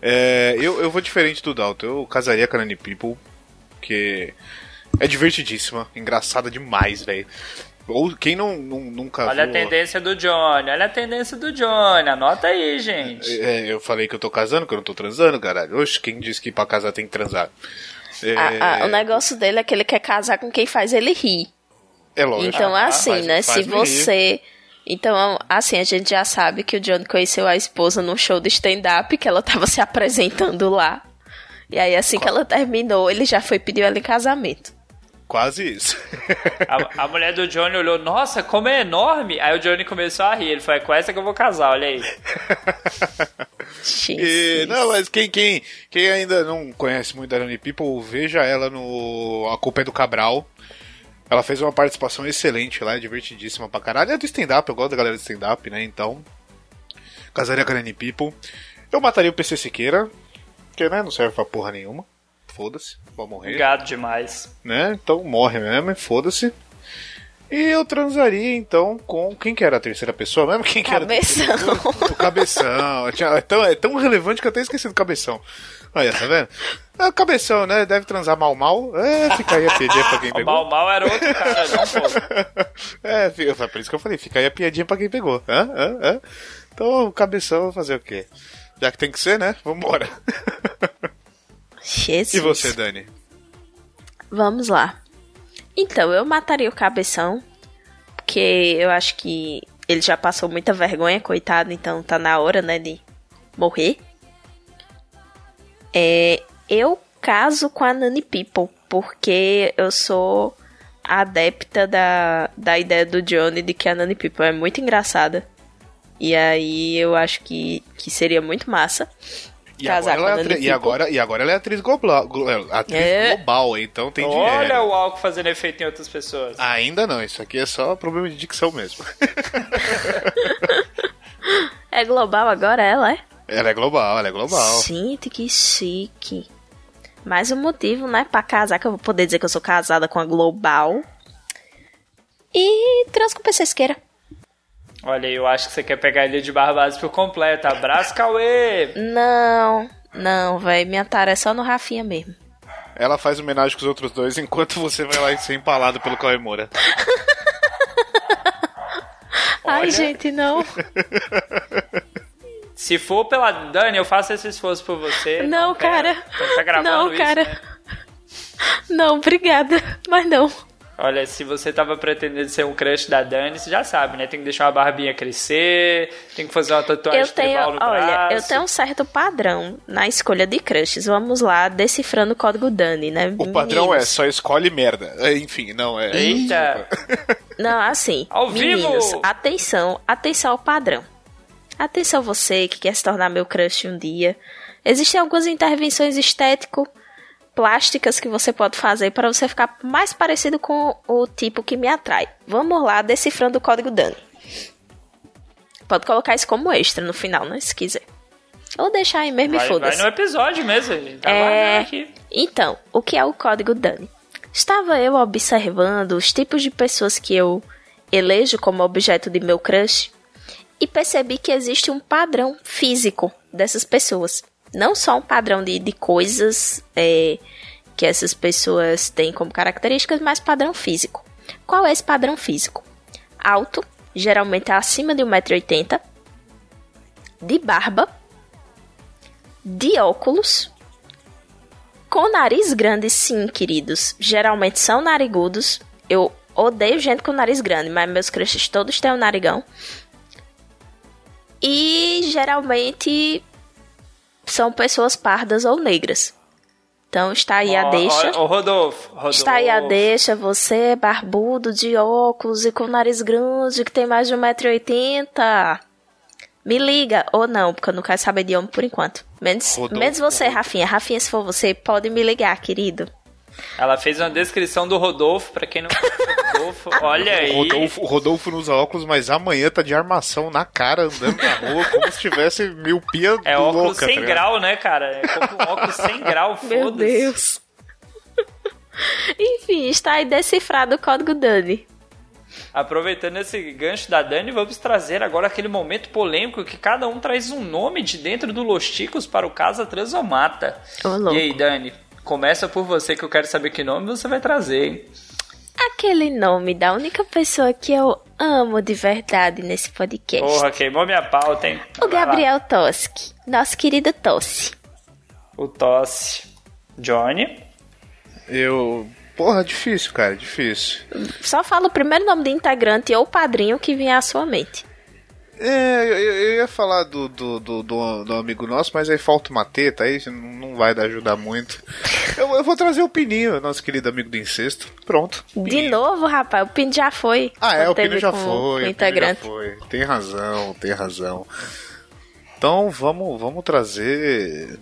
S4: É, eu, eu vou diferente do Dalton. Eu casaria com a Nani People, que é divertidíssima, engraçada demais, velho. Ou quem não, não- nunca
S2: Olha a tendência do Johnny, olha a tendência do Johnny, anota aí, gente.
S4: É, eu falei que eu tô casando, que eu não tô transando, caralho. Oxe, quem disse que pra casar tem que transar? É,
S3: A- a- o negócio dele é que ele quer casar com quem faz ele rir.
S4: é lógico.
S3: Então,
S2: Ah,
S3: assim,
S4: faz-
S3: né?
S4: faz
S3: Se
S4: rir.
S3: você. Então, assim, a gente já sabe que o John conheceu a esposa num show de stand-up, que ela tava se apresentando lá. E aí, assim que ela terminou, ele já foi pedir ela em casamento.
S4: Quase isso.
S2: A, a mulher do Johnny olhou, nossa, como é enorme. Aí o Johnny começou a rir. Ele falou, é com essa que eu vou casar, olha aí.
S4: E, não, mas quem, quem, quem ainda não conhece muito a Nani People, veja ela no A Culpa é do Cabral. Ela fez uma participação excelente lá, divertidíssima pra caralho. É do stand-up, eu gosto da galera do stand-up, né? Então, casaria com a Nani People. Eu mataria o PC Siqueira, que né, não serve pra porra nenhuma. Foda-se, vai morrer.
S2: Gado demais.
S4: né? Então morre mesmo, foda-se. E eu transaria então com. Quem que era a terceira pessoa mesmo? Quem que era a terceira
S3: Cabeção.
S4: O cabeção. Tinha- É tão, é tão relevante que eu até esqueci do cabeção. Olha, tá vendo? É o cabeção, né? Deve transar mal mal. É, fica aí a piadinha pra quem
S2: O
S4: pegou.
S2: mal mal era outro cara, não, pô.
S4: É, fica, foi por isso que eu falei, fica aí a piadinha pra quem pegou. Hã? Hã? Hã? Então, o cabeção vai fazer o quê? Já que tem que ser, né? Vambora.
S3: Jesus.
S4: E você, Dani?
S3: Vamos lá. Então, eu mataria o cabeção, porque eu acho que ele já passou muita vergonha, coitado, então tá na hora, né, de morrer. É, eu caso com a Nani People, porque eu sou adepta da, da ideia do Johnny de que a Nani People é muito engraçada. E aí eu acho que, que seria muito massa.
S4: E
S3: casar
S4: agora, ela é atri- e, agora, e agora ela é atriz global, glo- atriz
S3: É.
S4: global, então tem
S2: Olha
S4: dinheiro.
S2: o álcool fazendo efeito em outras pessoas.
S4: Ainda não, isso aqui é só problema de dicção mesmo.
S3: É global agora, ela é?
S4: ela é global, ela é global.
S3: Gente, que chique. Mais um motivo, né, pra casar, que eu vou poder dizer que eu sou casada com a Global. E trans com pesqueira.
S2: Olha aí, eu acho que você quer pegar ele de Barbados por completo. Abraço, Cauê!
S3: Não, Não, véi, minha tara é só no Rafinha mesmo.
S4: Ela faz homenagem com os outros dois enquanto você vai lá e ser empalado pelo Cauê Moura.
S3: Ai,
S2: Olha.
S3: gente, não.
S2: Se for pela Dani, eu faço esse esforço por você.
S3: Não, cara.
S2: Tá gravando
S3: Não,
S2: isso,
S3: cara.
S2: né?
S3: Não, obrigada. Mas não.
S2: Olha, se você tava pretendendo ser um crush da Dani, você já sabe, né? Tem que deixar uma barbinha crescer, tem que fazer uma tatuagem
S3: Eu tenho,
S2: tribal no
S3: olha,
S2: braço.
S3: eu tenho um certo padrão na escolha de crushes. Vamos lá, decifrando o código Dani, né?
S4: O padrão é
S3: Meninos.
S4: só escolhe merda. É, Enfim, não é.
S2: Eita!
S3: Não, assim,
S2: Ao
S3: meninos,
S2: vivo!
S3: atenção, atenção ao padrão. Atenção você que quer se tornar meu crush um dia. Existem algumas intervenções estético plásticas que você pode fazer para você ficar mais parecido com o tipo que me atrai. Vamos lá, decifrando o código Dani. Pode colocar isso como extra no final, né, se quiser. Ou deixar aí mesmo e
S2: Vai, vai
S3: foda-se.
S2: no episódio mesmo, tá
S3: É,
S2: guardando aqui.
S3: Então, o que é o código Dani? Estava eu observando os tipos de pessoas que eu elejo como objeto de meu crush e percebi que existe um padrão físico dessas pessoas. Não só um padrão de, de coisas é, que essas pessoas têm como características, mas padrão físico. Qual é esse padrão físico? Alto, geralmente acima de 1,80m, de barba, de óculos, com nariz grande, sim, queridos. Geralmente são narigudos. Eu odeio gente com nariz grande, mas meus crushes todos têm um narigão. E geralmente são pessoas pardas ou negras. Então está aí a deixa.
S2: Ô, Rodolfo, Rodolfo.
S3: Está aí a deixa, você barbudo, de óculos e com nariz grande, que tem mais de 1,80m. Me liga, ou não, porque eu não quero saber de homem por enquanto. Menos,
S4: Rodolfo,
S3: menos você, Rafinha. Rafinha, se for você, pode me ligar, querido.
S2: Ela fez uma descrição do Rodolfo, pra quem não conhece o Rodolfo. Olha aí.
S4: O Rodolfo, o Rodolfo não usa óculos, mas amanhã tá de armação na cara, andando na rua, como se tivesse miopia
S2: É
S4: louca.
S2: óculos
S4: tá
S2: 100
S4: ligado?
S2: grau, né, cara? É como um óculos 100 grau, foda-se.
S3: Meu Deus. Enfim, está aí decifrado o código Dani.
S2: Aproveitando esse gancho da Dani, vamos trazer agora aquele momento polêmico que cada um traz um nome de dentro do Los Ticos para o Casa Transomata.
S3: Louco.
S2: e aí, Dani, começa por você que eu quero saber que nome você vai trazer, hein?
S3: Aquele nome da única pessoa que eu amo de verdade nesse podcast.
S2: Porra, queimou minha pauta, hein?
S3: o
S2: Vai lá.
S3: Gabriel Toschi, nosso querido Tossi.
S2: O Tosse. Johnny.
S4: Eu. Porra, difícil, cara, difícil.
S3: Só fala o primeiro nome de integrante ou padrinho que vier à sua mente.
S4: É, eu, eu ia falar do, do, do, do- amigo nosso, mas aí falta uma teta, aí não vai dar ajudar muito. Eu, eu vou trazer o Pininho, nosso querido amigo do incesto. Pronto.
S3: De novo, rapaz, o Pino já foi.
S4: Ah, é, o Pino
S3: teve
S4: já foi. o Pino já
S3: integrante.
S4: foi. Tem razão, tem razão. Então vamos, vamos trazer.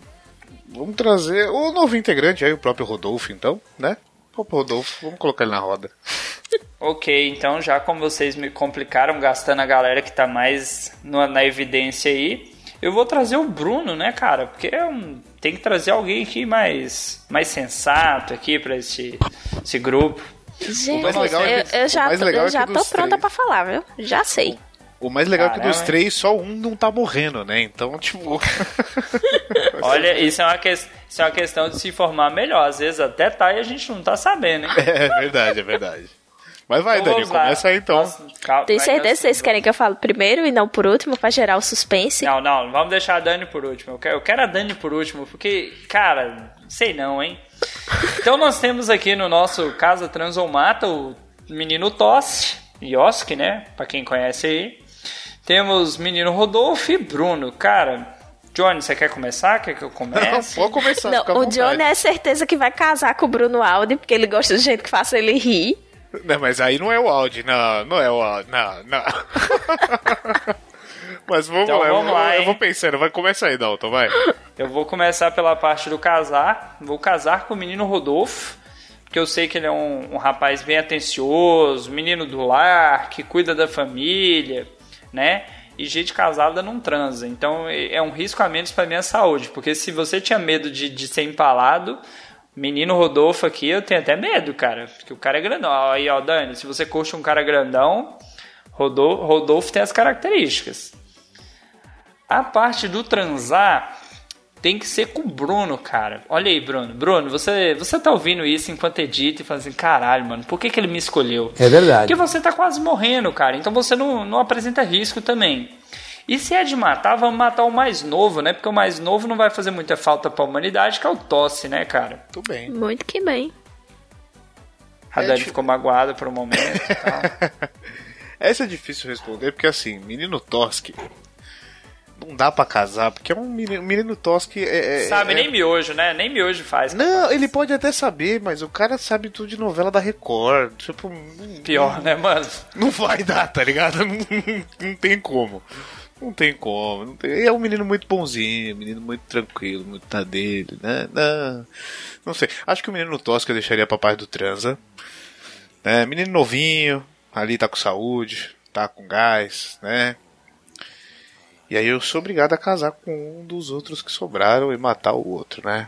S4: Vamos trazer o novo integrante aí, o próprio Rodolfo, então, né? O próprio Rodolfo, vamos colocar ele na roda.
S2: Ok, então já como vocês me complicaram gastando a galera que tá mais no- na evidência aí, eu vou trazer o Bruno, né, cara? Porque é um- tem que trazer alguém aqui mais, mais sensato aqui pra esse, esse grupo.
S3: Gente,
S4: mais legal é que-
S3: eu, eu
S4: o
S3: já,
S4: mais
S3: tô,
S4: legal
S3: eu
S4: é
S3: já tô pronta
S4: três-
S3: pra falar, viu? Já sei.
S4: O mais legal é que dos
S2: Caramba,
S4: três, só um não tá morrendo, né? Então, tipo.
S2: Olha, isso é, uma que- isso é uma questão de se informar melhor. Às vezes até tá e a gente não tá sabendo, hein?
S4: é verdade, é verdade. Mas vai,
S2: Então
S4: Dani, começa aí então.
S2: Nossa, calma,
S3: Tenho
S2: vai,
S3: certeza que vocês querem que eu fale primeiro e não por último, pra gerar o suspense.
S2: Não, não, vamos deixar a Dani por último. Eu quero, eu quero a Dani por último, porque, cara, sei não, hein? Então nós temos aqui no nosso Casa Transomata o menino Tosse, Yoski, né? Pra quem conhece aí. Temos menino Rodolfo e Bruno. Cara, Johnny, você quer começar? Quer que eu
S4: Não,
S2: comece?
S4: pode começar.
S3: Não, o. Johnny é certeza que vai casar com o Bruno Aldi, porque ele gosta de gente que faça ele rir.
S4: Não, mas aí não é o áudio, não, não é o áudio, não, não. mas vamos
S2: Então
S4: lá,
S2: vamos
S4: eu,
S2: lá,
S4: eu
S2: hein?
S4: vou pensando, vai começar aí, Dalton, vai.
S2: Eu vou começar pela parte do casar. Vou casar com o menino Rodolfo, porque eu sei que ele é um, um rapaz bem atencioso, menino do lar, que cuida da família, né? E gente casada não transa. Então é é um risco a menos para minha saúde, porque se você tinha medo de, de ser empalado, menino Rodolfo aqui, eu tenho até medo, cara, porque o cara é grandão. Aí, ó, Dani, se você curte um cara grandão, Rodolfo, Rodolfo tem as características. A parte do transar, tem que ser com o Bruno, cara. Olha aí, Bruno. Bruno, você, você tá ouvindo isso enquanto edita e fala assim, caralho, mano, por que, que ele me escolheu?
S10: É verdade.
S2: Porque você tá quase morrendo, cara. Então você não, não apresenta risco também. E se é de matar, vamos matar o mais novo, né? Porque o mais novo não vai fazer muita falta pra humanidade, que é o Tosse, né, cara?
S4: Tudo bem.
S3: Muito que bem.
S2: A
S4: É,
S2: Dani
S4: tipo-
S2: ficou magoada por um momento e tal.
S4: Essa é difícil responder, porque assim, menino Toski. Não dá pra casar, porque é um menino, menino Toski. É, é-
S2: Sabe,
S4: é-
S2: nem miojo, né? Nem miojo faz.
S4: Não, ele pode até saber, mas o cara sabe tudo de novela da Record. Tipo, não-
S2: Pior, né, mano?
S4: não vai dar, tá ligado? Não, não tem como. Não tem como. Não tem- É um menino muito bonzinho, um menino muito tranquilo, muito na dele, né? Não, não sei. Acho que o menino Tosca eu deixaria pra paz do transa. Né? Menino novinho, ali tá com saúde, tá com gás, né? E aí eu sou obrigado a casar com um dos outros que sobraram e matar o outro, né?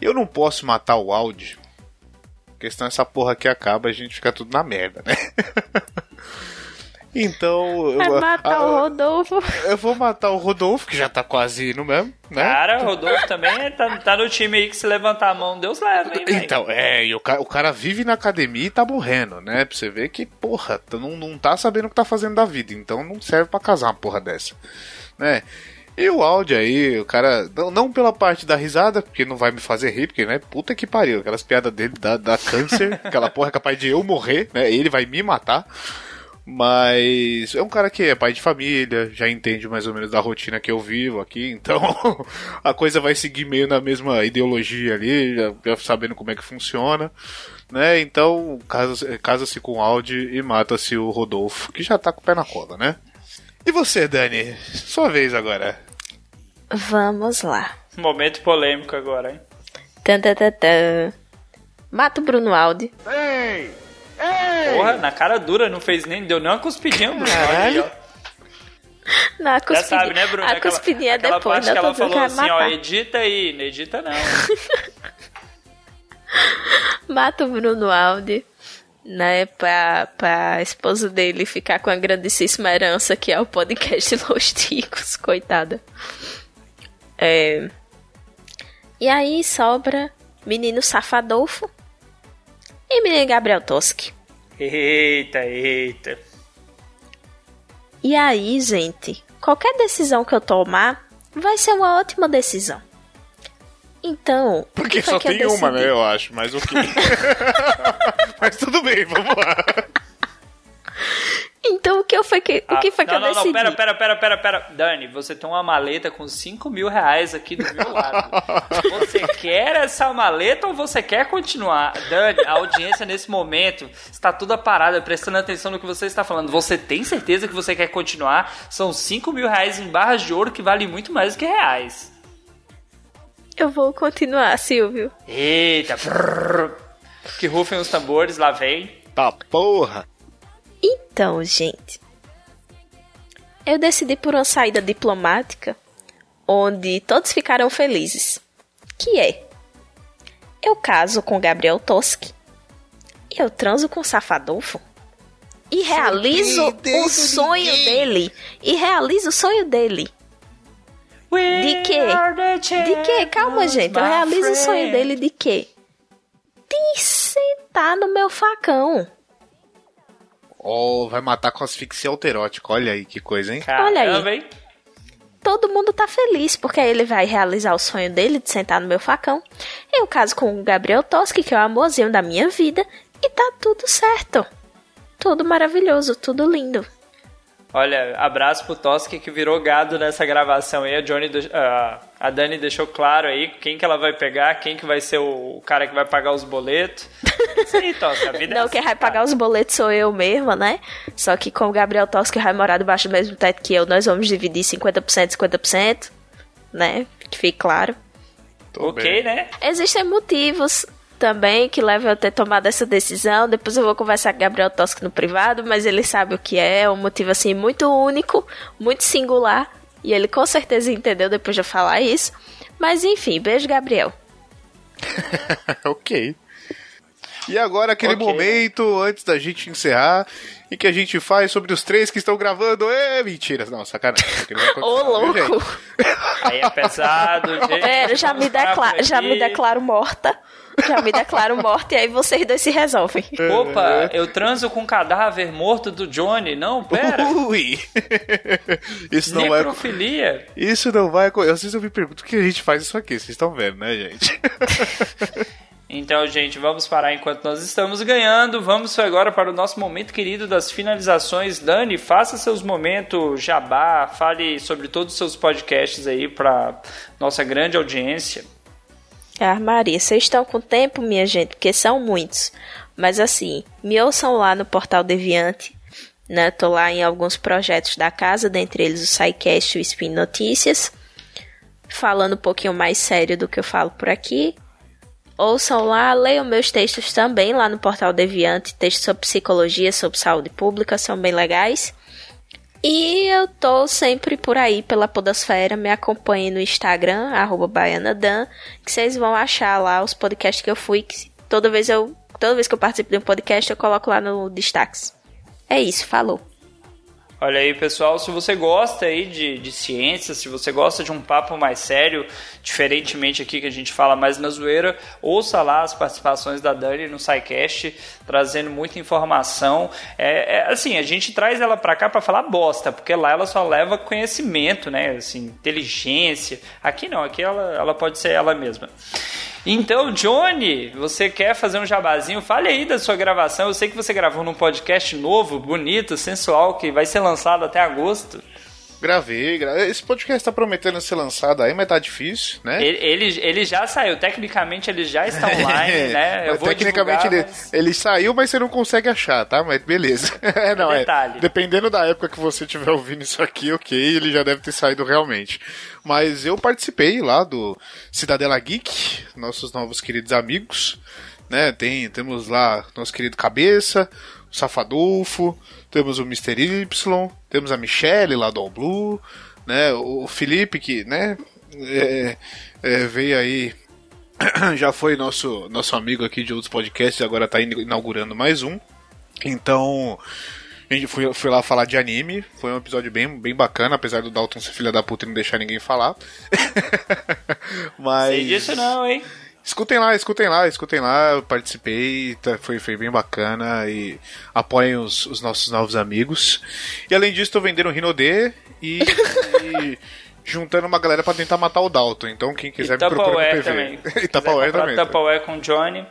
S4: Eu não posso matar o Audi. Porque senão essa porra aqui acaba e a gente fica tudo na merda, né? Então. eu-
S3: Vai matar
S4: a-
S3: o Rodolfo.
S4: eu vou matar o Rodolfo, que já tá quase indo mesmo, né?
S2: Cara, o Rodolfo também tá, tá no time aí que se levantar a mão, Deus leva, hein, velho?
S4: Então, é, e o cara, o cara vive na academia e tá morrendo, né? Pra você ver que, porra, tu não, não tá sabendo o que tá fazendo da vida, então não serve pra casar uma porra dessa, né? E o áudio aí, o cara, não, não pela parte da risada, porque não vai me fazer rir, porque, né, puta que pariu, aquelas piadas dele dá, dá câncer, aquela porra é capaz de eu morrer, né, ele vai me matar, mas é um cara que é pai de família, já entende mais ou menos da rotina que eu vivo aqui, então a coisa vai seguir meio na mesma ideologia ali, já, já sabendo como é que funciona, né? Então casa- casa-se com o Audi e mata-se o Rodolfo, que já tá com o pé na cola, né? E você, Dani? Sua vez agora.
S3: Vamos lá.
S2: Momento polêmico agora, hein?
S3: Tan, tan, tan, tan. Mata o Bruno Aldi.
S2: Porra, na cara dura, não fez nem, deu nem uma cuspidinha, Bruno. Olha aí, ó.
S3: Não, a
S2: Já
S3: cuspidinha,
S2: sabe, né, Bruno?
S3: A cuspidinha é
S2: aquela
S3: depois,
S2: parte
S3: não
S2: que ela falou assim, ó,
S3: matar.
S2: edita aí, não edita não.
S3: Mata o Bruno Aldi, né, pra, pra esposa dele ficar com a grandíssima herança que é o podcast Los Ticos, coitada. É... E aí sobra menino Safadolfo e menino Gabriel Toski.
S2: Eita, eita.
S3: E aí, gente, qualquer decisão que eu tomar vai ser uma ótima decisão. Então, o
S4: Porque só tem uma, né? Eu acho, mas ok. mas tudo bem, vamos lá.
S3: Então, o que foi que, o que,
S2: Ah,
S3: foi que
S2: não,
S3: eu
S2: não,
S3: decidi?
S2: Não, pera, pera, pera, pera, pera. Dani, você tem uma maleta com 5 mil reais aqui do meu lado. Você quer essa maleta ou você quer continuar? Dani, a audiência nesse momento está toda parada, prestando atenção no que você está falando. Você tem certeza que você quer continuar? São 5 mil reais em barras de ouro que valem muito mais do que reais.
S3: Eu vou continuar, Silvio.
S2: Eita, brrr. que rufem os tambores, lá vem.
S4: Tá porra.
S3: Então, gente, eu decidi por uma saída diplomática onde todos ficaram felizes. Que é, eu caso com Gabriel Toski, eu transo com Safadolfo e realizo o sonho dele. E realizo o sonho dele. De quê? De quê? Calma, gente. Eu realizo o sonho dele de quê? De sentar no meu facão.
S4: Oh, vai matar com asfixia alterótica. Olha aí que coisa, hein?
S3: Olha aí.
S2: Caramba, hein?
S3: todo mundo tá feliz, porque aí ele vai realizar o sonho dele de sentar no meu facão. Eu caso com o Gabriel Toski, que é o amorzinho da minha vida, e tá tudo certo. Tudo maravilhoso, tudo lindo.
S2: Olha, abraço pro Toski que virou gado nessa gravação aí. A, Johnny, ah, a Dani deixou claro aí quem que ela vai pegar, quem que vai ser o cara que vai pagar os boletos. Isso aí, Toski, a vida é
S3: Não,
S2: assim,
S3: quem vai
S2: cara.
S3: pagar os boletos sou eu mesma, né? Só que com o Gabriel Toski vai morar debaixo do mesmo teto que eu, nós vamos dividir 50%, 50%, né? Que fique claro.
S2: Ok, né?
S3: Existem motivos também que levam eu a ter tomado essa decisão. Depois eu vou conversar com o Gabriel Tosca no privado, mas ele sabe o que é. É um motivo assim muito único, muito singular. E ele com certeza entendeu depois de eu falar isso. Mas enfim, beijo, Gabriel.
S4: ok. E agora aquele
S2: Ok.
S4: momento, antes da gente encerrar, em que a gente faz sobre os três que estão gravando. É mentira, não, sacanagem.
S3: Ô, louco!
S2: Aí é pesado, gente.
S3: Pera, já me, decla já me declaro morta. Já me declaro morta e aí vocês dois se resolvem.
S2: Opa, eu transo com o cadáver morto do Johnny. Não, pera.
S4: Ui! Isso não vai.
S2: Necrofilia.
S4: Isso não vai. Às vezes eu me pergunto por que a gente faz isso aqui. Vocês estão vendo, né, gente?
S2: Então, gente, vamos parar enquanto nós estamos ganhando. Vamos agora para o nosso momento querido das finalizações. Dani, faça seus momentos jabá, fale sobre todos os seus podcasts aí para nossa grande audiência.
S3: Ah, Maria, vocês estão com tempo, minha gente? Porque são muitos. Mas assim, me ouçam lá no Portal Deviante. Né? Tô lá em alguns projetos da casa, dentre eles o SciCast e o Spin Notícias. Falando um pouquinho mais sério do que eu falo por aqui. Ouçam lá, leiam meus textos também lá no Portal Deviante. Textos sobre psicologia, sobre saúde pública, são bem legais. E eu tô sempre por aí pela Podosfera. Me acompanhem no Instagram, BaianaDan, que vocês vão achar lá os podcasts que eu fui. Que toda vez eu. Toda vez que eu participo de um podcast, eu coloco lá no destaques. É isso, falou.
S2: Olha aí, pessoal, se você gosta aí de, de ciência, se você gosta de um papo mais sério, diferentemente aqui que a gente fala mais na zoeira, ouça lá as participações da Dani no SciCast, trazendo muita informação. É, é, assim, a gente traz ela pra cá pra falar bosta, porque lá ela só leva conhecimento, né? Assim, inteligência. Aqui não, aqui ela, ela pode ser ela mesma. Então, Johnny, você quer fazer um jabazinho? Fale aí da sua gravação. Eu sei que você gravou num podcast novo, bonito, sensual, que vai ser lançado até agosto.
S4: Gravei, gravei. Esse podcast tá prometendo ser lançado aí, mas tá difícil, né?
S2: Ele, ele, ele já saiu, tecnicamente ele já está online, né? Eu
S4: Tecnicamente
S2: divulgar,
S4: ele,
S2: mas-
S4: ele saiu, mas você não consegue achar, tá? Mas beleza. É, não, é.
S2: Detalhe.
S4: Dependendo da época que você estiver ouvindo isso aqui, ok, ele já deve ter saído realmente. Mas eu participei lá do Cidadela Geek, nossos novos queridos amigos. Né? Tem, temos lá nosso querido Cabeça, o Safadolfo, temos o Mr. Y, temos a Michelle lá do All Blue, né? O Felipe que, né? é, é, veio aí já foi nosso, nosso amigo aqui de outros podcasts, agora está inaugurando mais um. Então, a gente foi, foi lá falar de anime. Foi um episódio bem, bem bacana, apesar do Dalton ser filha da puta e não deixar ninguém falar. Mas.
S2: Sei disso não, hein?
S4: Escutem lá, escutem lá, escutem lá. Eu participei, tá- foi, foi bem bacana. E apoiem os, os nossos novos amigos. E além disso, estou vendendo Rinodê e. e Juntando uma galera pra tentar matar o Dalton. Então, quem quiser me procura no
S2: Tupperware
S4: PV.
S2: também.
S4: e
S2: comprar
S4: também. tá?
S2: Tupperware com o Johnny.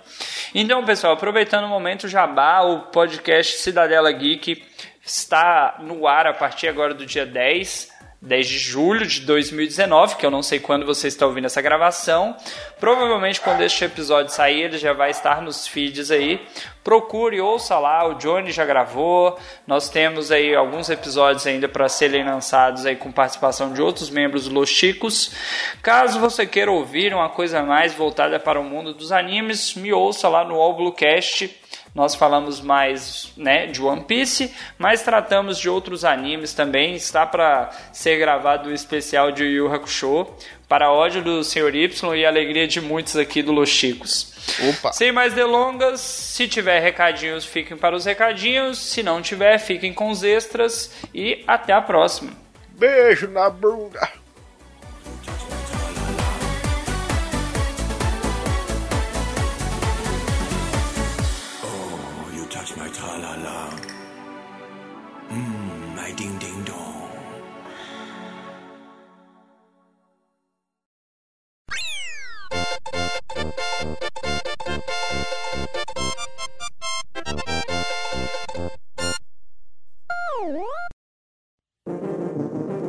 S2: Então, pessoal, aproveitando o momento jabá, o podcast Cidadela Geek está no ar a partir agora do dia 10. 10 de julho de 2019, que eu não sei quando você está ouvindo essa gravação. Provavelmente quando este episódio sair, ele já vai estar nos feeds aí. Procure, ouça lá, o Johnny já gravou. Nós temos aí alguns episódios ainda para serem lançados aí com participação de outros membros do Los Chicos. Caso você queira ouvir uma coisa mais voltada para o mundo dos animes, me ouça lá no All Bluecast. Nós falamos mais né, de One Piece, mas tratamos de outros animes também. Está para ser gravado o especial de Yu Yu Hakusho, para ódio do Sr. Y e alegria de muitos aqui do Los Chicos.
S4: Opa!
S2: Sem mais delongas, se tiver recadinhos, fiquem para os recadinhos. Se não tiver, fiquem com os extras. E até a próxima.
S4: Beijo na bunda!